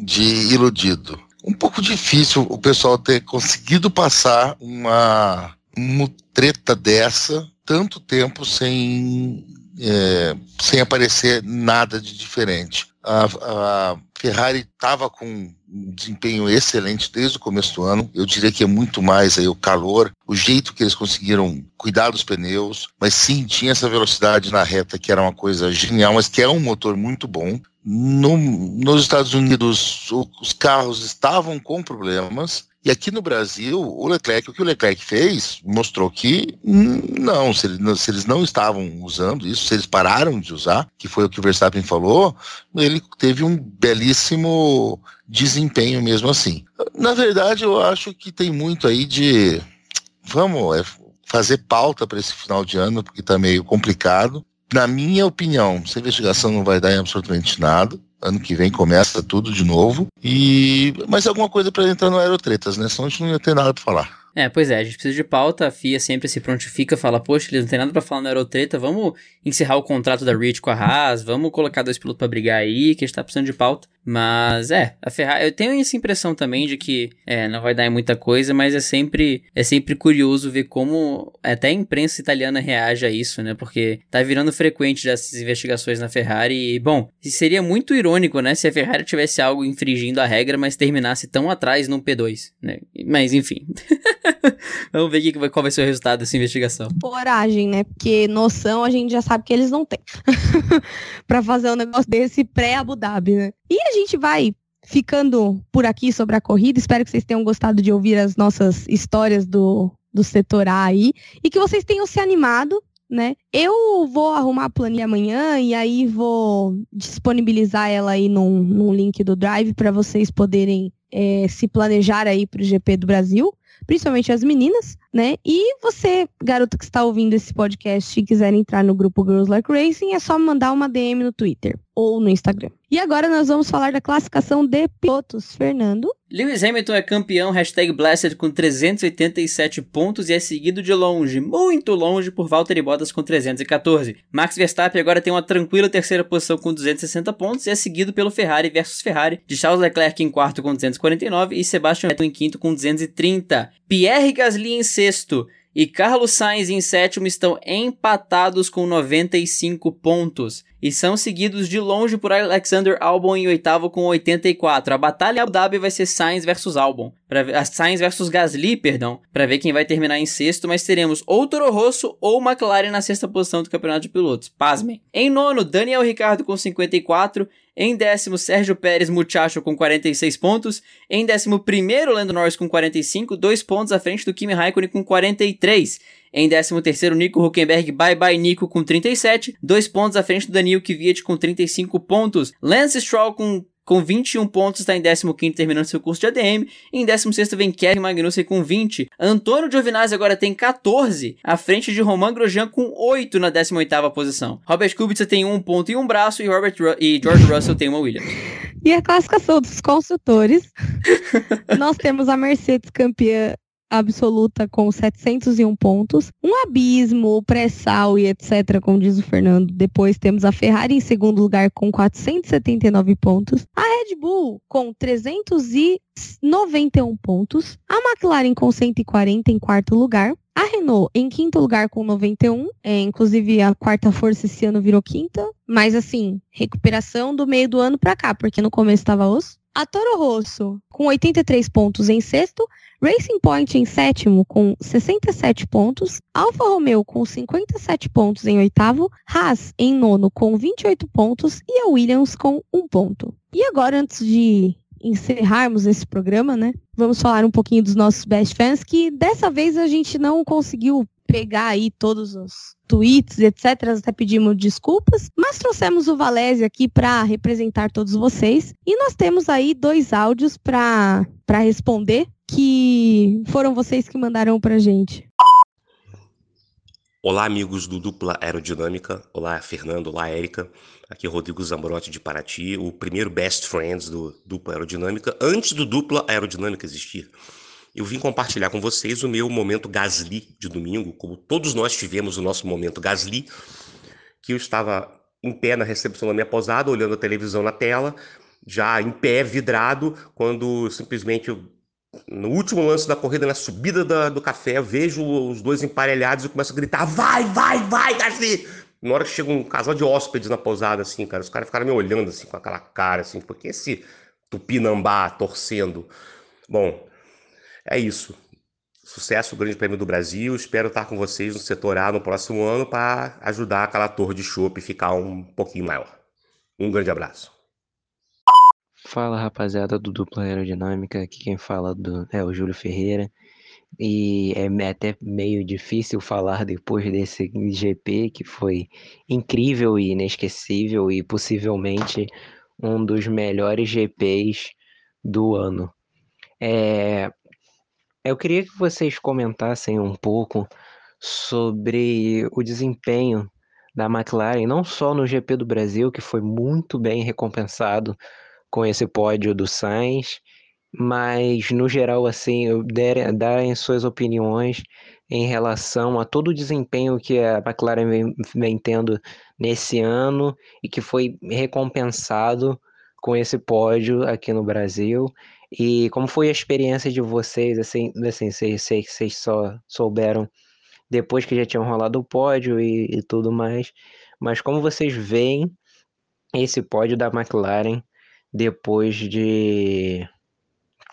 de iludido. Um pouco difícil o pessoal ter conseguido passar uma, uma treta dessa tanto tempo sem, é, sem aparecer nada de diferente. A, a Ferrari estava com um desempenho excelente desde o começo do ano. Eu diria que é muito mais aí o calor, o jeito que eles conseguiram cuidar dos pneus, mas sim tinha essa velocidade na reta que era uma coisa genial, mas que é um motor muito bom. No, nos Estados Unidos, os carros estavam com problemas. E aqui no Brasil, o Leclerc, o que o Leclerc fez, mostrou que não, se, ele, se, eles não estavam usando isso, se eles pararam de usar, que foi o que o Verstappen falou, ele teve um belíssimo desempenho mesmo assim. Na verdade, eu acho que tem muito aí de vamos é, fazer pauta para esse final de ano, porque está meio complicado. Na minha opinião, essa investigação não vai dar em absolutamente nada. Ano que vem começa tudo de novo. E mas alguma coisa para entrar no Aerotretas, né? Senão a gente não ia ter nada para falar. É, pois é, a gente precisa de pauta, a FIA sempre se prontifica, fala, poxa, eles não tem nada para falar no Aerotreta, vamos encerrar o contrato da Rich com a Haas, vamos colocar dois pilotos para brigar aí, que a gente tá precisando de pauta. Mas é, a Ferrari, eu tenho essa impressão também de que é, não vai dar em muita coisa, mas é sempre é sempre curioso ver como até a imprensa italiana reage a isso, né? Porque tá virando frequente essas investigações na Ferrari e, bom, seria muito irônico, né, se a Ferrari tivesse algo infringindo a regra, mas terminasse tão atrás no P2, né? Mas enfim. Vamos ver que, qual vai ser o resultado dessa investigação. Coragem, né? Porque noção a gente já sabe que eles não têm. para fazer um negócio desse pré-Abu Dhabi, né? E a gente vai ficando por aqui sobre a corrida. Espero que vocês tenham gostado de ouvir as nossas histórias do, do setor A aí. E que vocês tenham se animado né? Eu vou arrumar a planilha amanhã e aí vou disponibilizar ela aí num, num link do Drive para vocês poderem é, se planejar aí para o GP do Brasil principalmente as meninas, né? E você, garoto que está ouvindo esse podcast e quiser entrar no grupo Girls Like Racing, é só mandar uma DM no Twitter ou no Instagram. E agora nós vamos falar da classificação de pilotos. Fernando. Lewis Hamilton é campeão, hashtag Blessed, com 387 pontos e é seguido de longe, muito longe, por Valtteri Bottas com 314. Max Verstappen agora tem uma tranquila terceira posição com 260 pontos e é seguido pelo Ferrari versus Ferrari, de Charles Leclerc em quarto com 249 e Sebastian Vettel em quinto com 230. Pierre Gasly em sexto e Carlos Sainz em sétimo estão empatados com 95 pontos e são seguidos de longe por Alexander Albon em oitavo com 84. A batalha Abu Dhabi vai ser Sainz versus Albon, para Sainz versus Gasly, perdão, para ver quem vai terminar em sexto, mas teremos ou Toro Rosso ou McLaren na sexta posição do campeonato de pilotos. Pasmem. Em nono, Daniel Ricciardo com 54 em décimo, Sérgio Pérez Muchacho com 46 pontos. Em décimo primeiro, Lando Norris com 45, dois pontos à frente do Kimi Raikkonen com 43. Em 13º, Nico Huckenberg, bye bye Nico com 37, dois pontos à frente do Daniel Kvyat com 35 pontos. Lance Stroll com com 21 pontos, está em 15 terminando seu curso de ADM. Em 16 vem Kevin Magnussen com 20. Antônio Giovinazzi agora tem 14, à frente de Romain Grosjean com 8 na 18 posição. Robert Kubica tem um ponto e um braço e, Robert Ru e George Russell tem uma Williams. E a classificação dos construtores, nós temos a Mercedes campeã absoluta com 701 pontos, um abismo, pré-sal e etc, como diz o Fernando. Depois temos a Ferrari em segundo lugar com 479 pontos, a Red Bull com 391 pontos, a McLaren com 140 em quarto lugar, A Renault em quinto lugar com 91, é, inclusive a quarta força esse ano virou quinta, mas assim, recuperação do meio do ano para cá, porque no começo estava osso. A Toro Rosso com 83 pontos em sexto, Racing Point em sétimo com 67 pontos, Alfa Romeo com 57 pontos em oitavo, Haas em nono com 28 pontos e a Williams com um ponto. E agora, antes de encerrarmos esse programa, né? Vamos falar um pouquinho dos nossos best fans, que dessa vez a gente não conseguiu pegar aí todos os tweets, etc. Até pedimos desculpas, mas trouxemos o Valese aqui para representar todos vocês. E nós temos aí dois áudios para responder, que foram vocês que mandaram para gente. Olá, amigos do Dupla Aerodinâmica. Olá, Fernando. Olá, Érica. Aqui é Rodrigo Zambrotti de Paraty, o primeiro best friends do Dupla Aerodinâmica, antes do Dupla Aerodinâmica existir. Eu vim compartilhar com vocês o meu momento Gasly de domingo, como todos nós tivemos o nosso momento Gasly, que eu estava em pé na recepção da minha posada, olhando a televisão na tela, já em pé, vidrado, quando simplesmente no último lance da corrida, na subida da, do café, vejo os dois emparelhados e começo a gritar: vai, vai, vai, Gasly! Na hora que chega um casal de hóspedes na pousada, assim, cara, os caras ficaram me olhando assim com aquela cara, assim, porque esse tupinambá torcendo. Bom, é isso. Sucesso, Grande Prêmio do Brasil. Espero estar com vocês no setor A no próximo ano para ajudar aquela torre de chopp ficar um pouquinho maior. Um grande abraço. Fala rapaziada do Dupla Aerodinâmica, aqui quem fala do, é o Júlio Ferreira. E é até meio difícil falar depois desse GP que foi incrível e inesquecível e possivelmente um dos melhores GPs do ano. É, eu queria que vocês comentassem um pouco sobre o desempenho da McLaren, não só no GP do Brasil, que foi muito bem recompensado com esse pódio do Sainz, mas no geral, assim, darem suas opiniões em relação a todo o desempenho que a McLaren vem, vem tendo nesse ano e que foi recompensado com esse pódio aqui no Brasil. E como foi a experiência de vocês, assim, assim que vocês só souberam depois que já tinham rolado o pódio e, e tudo mais, mas como vocês veem esse pódio da McLaren depois de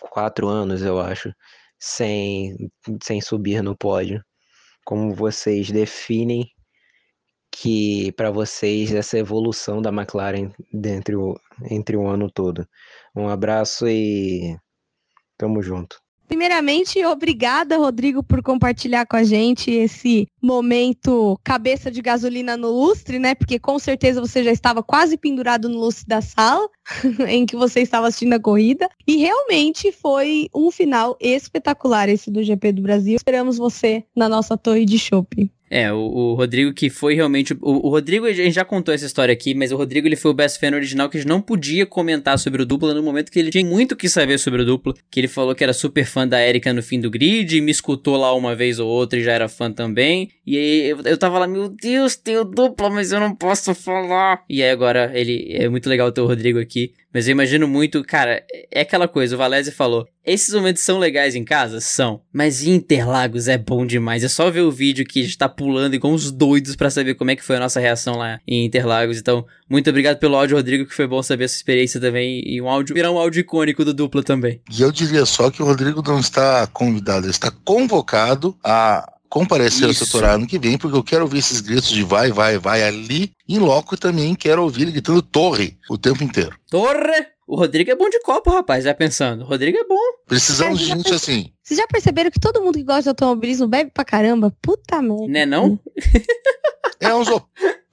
quatro anos, eu acho, sem, sem subir no pódio. Como vocês definem que para vocês essa evolução da McLaren entre o, entre o ano todo? Um abraço e tamo junto. Primeiramente, obrigada, Rodrigo, por compartilhar com a gente esse momento cabeça de gasolina no lustre, né? Porque com certeza você já estava quase pendurado no lustre da sala em que você estava assistindo a corrida. E realmente foi um final espetacular esse do GP do Brasil. Esperamos você na nossa torre de shopping. É, o, o, Rodrigo que foi realmente. O, o, Rodrigo, a gente já contou essa história aqui, mas o Rodrigo ele foi o best fan original que a gente não podia comentar sobre o dupla no momento que ele tinha muito que saber sobre o dupla. Que ele falou que era super fã da Erika no fim do grid, me escutou lá uma vez ou outra e já era fã também. E aí eu, eu tava lá, meu Deus, tem o dupla, mas eu não posso falar. E aí agora ele é muito legal ter o Rodrigo aqui. Mas eu imagino muito, cara, é aquela coisa, o Valese falou, esses momentos são legais em casa? São. Mas Interlagos é bom demais. É só ver o vídeo que a gente tá pulando igual uns doidos para saber como é que foi a nossa reação lá em Interlagos. Então, muito obrigado pelo áudio, Rodrigo, que foi bom saber essa experiência também. E um áudio, virar um áudio icônico do dupla também. E eu diria só que o Rodrigo não está convidado, ele está convocado a comparecer Isso. ao setor ano que vem, porque eu quero ouvir esses gritos de vai, vai, vai ali em loco também quero ouvir ele gritando torre o tempo inteiro. Torre! O Rodrigo é bom de copo, rapaz, já pensando. O Rodrigo é bom. Precisamos de gente assim. Vocês já perceberam que todo mundo que gosta de automobilismo bebe pra caramba? Puta merda. Né não? É um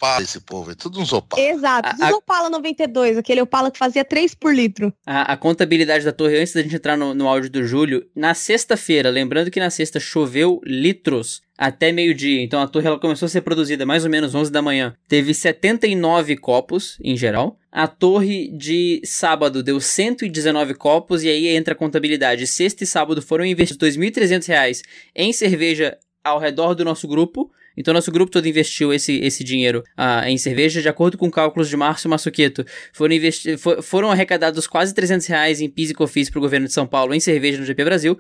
Opala esse povo, é tudo uns Opala. Exato, os a, Opala 92, aquele Opala que fazia 3 por litro. A, a contabilidade da torre, antes da gente entrar no, no áudio do Júlio, na sexta-feira, lembrando que na sexta choveu litros até meio-dia. Então a torre ela começou a ser produzida mais ou menos 11 da manhã. Teve 79 copos em geral. A torre de sábado deu 119 copos e aí entra a contabilidade. Sexta e sábado foram investidos R$ 2.300 em cerveja ao redor do nosso grupo. Então, nosso grupo todo investiu esse, esse dinheiro ah, em cerveja, de acordo com cálculos de Márcio Massuqueto. Foram, for, foram arrecadados quase 300 reais em PIS e COFIS para o governo de São Paulo em cerveja no GP Brasil.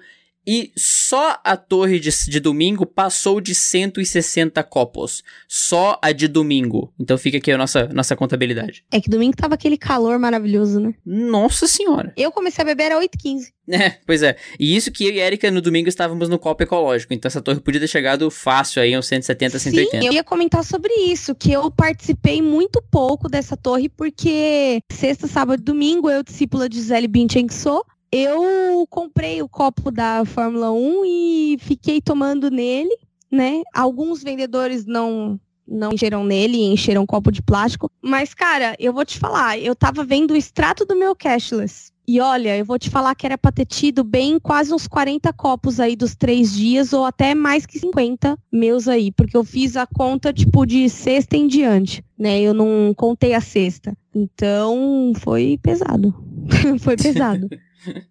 E só a torre de, de domingo passou de 160 copos. Só a de domingo. Então fica aqui a nossa, nossa contabilidade. É que domingo tava aquele calor maravilhoso, né? Nossa senhora. Eu comecei a beber era 8h15. É, pois é. E isso que eu e a Erika no domingo estávamos no copo ecológico. Então essa torre podia ter chegado fácil aí, uns 170, 180. Sim, eu ia comentar sobre isso, que eu participei muito pouco dessa torre, porque sexta, sábado e domingo, eu, discípula de Gisele Bündchen que sou, eu comprei o copo da Fórmula 1 e fiquei tomando nele, né? Alguns vendedores não não encheram nele, encheram um copo de plástico. Mas, cara, eu vou te falar, eu tava vendo o extrato do meu cashless. E olha, eu vou te falar que era pra ter tido bem quase uns 40 copos aí dos três dias, ou até mais que 50 meus aí, porque eu fiz a conta, tipo, de sexta em diante, né? Eu não contei a sexta. Então, foi pesado. foi pesado.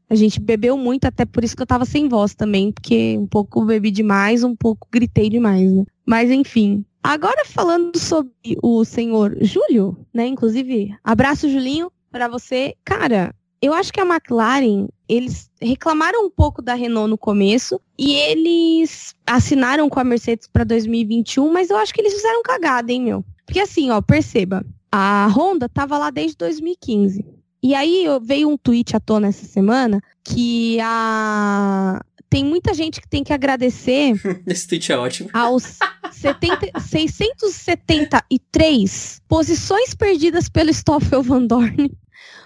A gente bebeu muito, até por isso que eu tava sem voz também, porque um pouco bebi demais, um pouco gritei demais, né? Mas enfim. Agora falando sobre o senhor Júlio, né? Inclusive, abraço, Julinho, para você. Cara, eu acho que a McLaren, eles reclamaram um pouco da Renault no começo e eles assinaram com a Mercedes para 2021, mas eu acho que eles fizeram cagada, hein, meu? Porque assim, ó, perceba, a Honda tava lá desde 2015. E aí veio um tweet à tona essa semana que a tem muita gente que tem que agradecer. Esse tweet é ótimo. Aos 70, 673 posições perdidas pelo Stoffel Van Dorn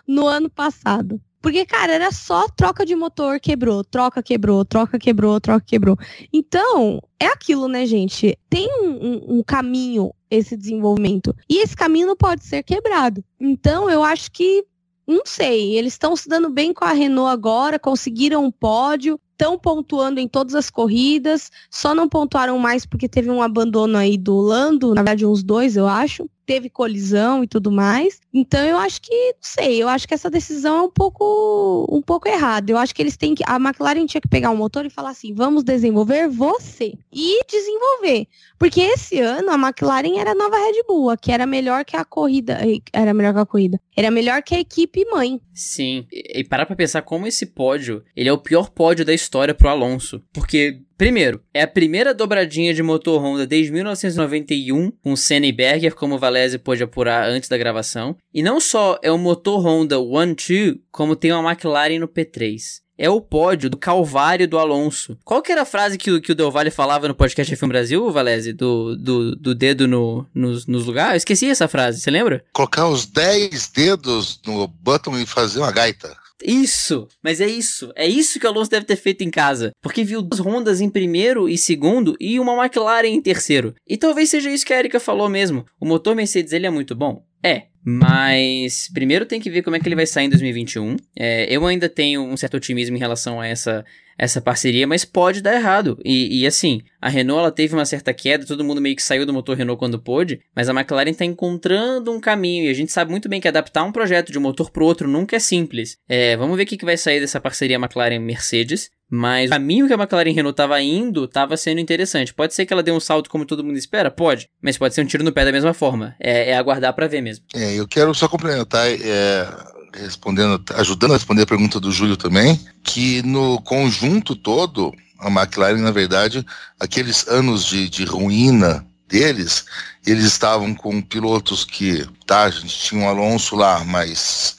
no ano passado. Porque, cara, era só troca de motor, quebrou, troca, quebrou, troca, quebrou, troca, quebrou. Então, é aquilo, né, gente? Tem um, um, um caminho esse desenvolvimento. E esse caminho não pode ser quebrado. Então, eu acho que não sei, eles estão se dando bem com a Renault agora, conseguiram um pódio, estão pontuando em todas as corridas, só não pontuaram mais porque teve um abandono aí do Lando, na verdade uns dois, eu acho teve colisão e tudo mais. Então eu acho que, não sei, eu acho que essa decisão é um pouco um pouco errada. Eu acho que eles têm que a McLaren tinha que pegar um motor e falar assim: "Vamos desenvolver você" e desenvolver. Porque esse ano a McLaren era a nova Red Bull, que era melhor que a corrida, era melhor que a corrida. Era melhor que a equipe mãe. Sim, e parar pra pensar como esse pódio, ele é o pior pódio da história pro Alonso, porque Primeiro, é a primeira dobradinha de motor Honda desde 1991, com Senna e Berger, como o Valese pôde apurar antes da gravação. E não só é o motor Honda 1-2, como tem uma McLaren no P3 é o pódio do Calvário do Alonso. Qual que era a frase que, que o Del Valle falava no podcast F1 Brasil, Valese? Do, do, do dedo no, nos, nos lugares? Eu esqueci essa frase, você lembra? Colocar os 10 dedos no button e fazer uma gaita. Isso, mas é isso. É isso que o Alonso deve ter feito em casa. Porque viu duas Hondas em primeiro e segundo e uma McLaren em terceiro. E talvez seja isso que a Erika falou mesmo. O motor Mercedes ele é muito bom? É, mas primeiro tem que ver como é que ele vai sair em 2021. É, eu ainda tenho um certo otimismo em relação a essa, essa parceria, mas pode dar errado. E, e, assim, a Renault ela teve uma certa queda, todo mundo meio que saiu do motor Renault quando pôde, mas a McLaren está encontrando um caminho e a gente sabe muito bem que adaptar um projeto de um motor para outro nunca é simples. É, vamos ver o que, que vai sair dessa parceria McLaren-Mercedes. Mas o caminho que a McLaren Renault estava indo estava sendo interessante. Pode ser que ela dê um salto como todo mundo espera? Pode. Mas pode ser um tiro no pé da mesma forma. É, é aguardar para ver mesmo. É, eu quero só complementar, é, respondendo, ajudando a responder a pergunta do Júlio também, que no conjunto todo, a McLaren, na verdade, aqueles anos de, de ruína deles, eles estavam com pilotos que, tá, a gente tinha um Alonso lá, mas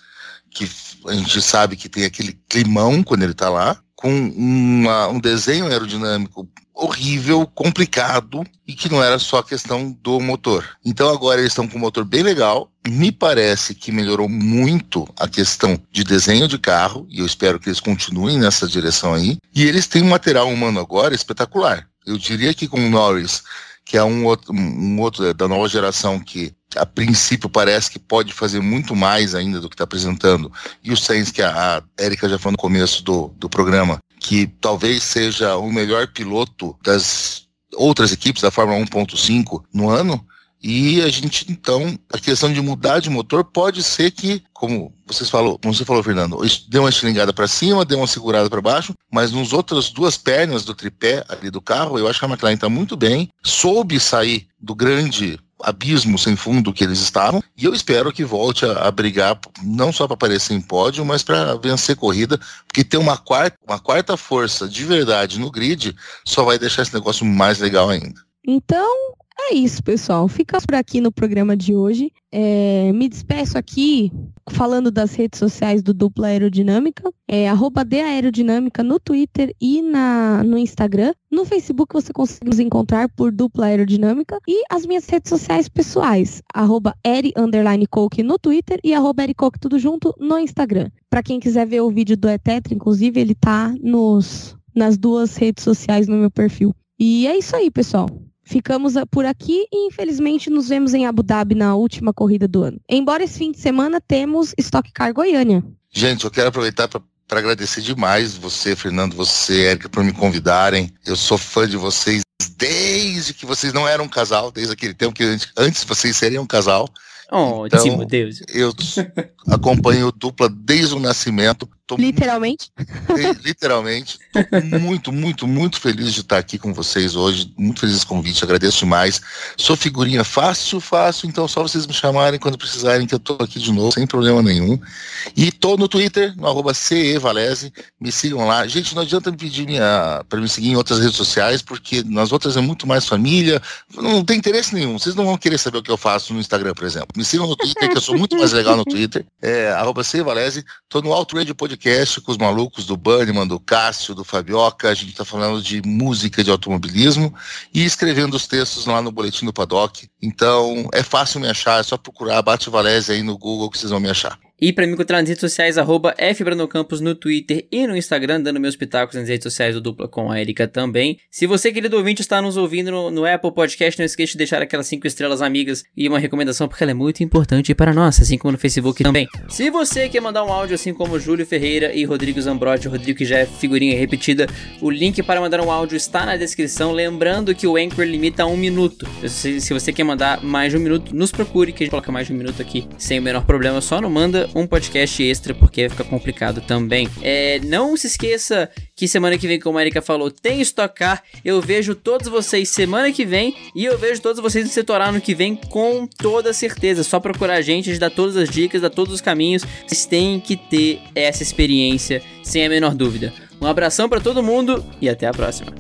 que a gente sabe que tem aquele climão quando ele está lá, com uma, um desenho aerodinâmico horrível, complicado e que não era só a questão do motor. Então agora eles estão com um motor bem legal. Me parece que melhorou muito a questão de desenho de carro e eu espero que eles continuem nessa direção aí. E eles têm um material humano agora espetacular. Eu diria que com o Norris, que é um outro, um outro da nova geração que a princípio parece que pode fazer muito mais ainda do que está apresentando. E o Sainz, que a, a Erika já falou no começo do, do programa, que talvez seja o melhor piloto das outras equipes da Fórmula 1.5 no ano. E a gente, então, a questão de mudar de motor pode ser que, como vocês falou, como você falou, Fernando, deu uma estilingada para cima, deu uma segurada para baixo, mas nos outras duas pernas do tripé ali do carro, eu acho que a McLaren está muito bem, soube sair do grande abismo sem fundo que eles estavam. E eu espero que volte a, a brigar, não só para aparecer em pódio, mas para vencer corrida, porque ter uma quarta, uma quarta força de verdade no grid só vai deixar esse negócio mais legal ainda. Então, é isso, pessoal. Ficamos por aqui no programa de hoje. É, me despeço aqui falando das redes sociais do Dupla Aerodinâmica. É arroba Aerodinâmica no Twitter e na, no Instagram. No Facebook você consegue nos encontrar por Dupla Aerodinâmica. E as minhas redes sociais pessoais. Arroba Eri Coke no Twitter e arroba Coke tudo junto no Instagram. Para quem quiser ver o vídeo do Etetra, inclusive, ele tá nos, nas duas redes sociais no meu perfil. E é isso aí, pessoal. Ficamos por aqui e infelizmente nos vemos em Abu Dhabi na última corrida do ano. Embora esse fim de semana temos Stock Car Goiânia. Gente, eu quero aproveitar para para agradecer demais você, Fernando, você, Érica, por me convidarem. Eu sou fã de vocês desde que vocês não eram um casal, desde aquele tempo que antes vocês seriam um casal. Oh, então, Deus. Eu acompanho dupla desde o nascimento. Tô literalmente? Muito, literalmente. Tô muito, muito, muito feliz de estar aqui com vocês hoje. Muito feliz o convite, agradeço demais. Sou figurinha fácil, fácil, então só vocês me chamarem quando precisarem que eu tô aqui de novo, sem problema nenhum. E tô no Twitter, no arroba CEValese, me sigam lá. Gente, não adianta me pedir minha, para me seguir em outras redes sociais, porque nas outras é muito mais família, não tem interesse nenhum. Vocês não vão querer saber o que eu faço no Instagram, por exemplo. Me sigam no Twitter, que eu sou muito mais legal no Twitter, é arroba CEValese. Tô no Radio Podcast podcast com os malucos do Bunnyman, do Cássio, do Fabioca. A gente está falando de música de automobilismo e escrevendo os textos lá no Boletim do Paddock. Então é fácil me achar, é só procurar Bate Valese aí no Google que vocês vão me achar. E para me encontrar nas redes sociais, arroba fbranocampos no Twitter e no Instagram, dando meus pitacos nas redes sociais do Dupla com a Erika também. Se você, querido ouvinte, está nos ouvindo no, no Apple Podcast, não esqueça de deixar aquelas 5 estrelas amigas e uma recomendação, porque ela é muito importante para nós, assim como no Facebook também. Se você quer mandar um áudio, assim como Júlio Ferreira e Rodrigo Zambrotti, Rodrigo que já é figurinha repetida, o link para mandar um áudio está na descrição. Lembrando que o Anchor limita a um minuto. Se, se você quer mandar mais de um minuto, nos procure, que a gente coloca mais de um minuto aqui sem o menor problema. Só não manda um podcast extra, porque fica complicado também. É, não se esqueça que semana que vem, como a Erika falou, tem Stock Car. Eu vejo todos vocês semana que vem e eu vejo todos vocês no Setorar no que vem com toda certeza. Só procurar a gente, a gente dá todas as dicas, dá todos os caminhos. Vocês têm que ter essa experiência, sem a menor dúvida. Um abração para todo mundo e até a próxima.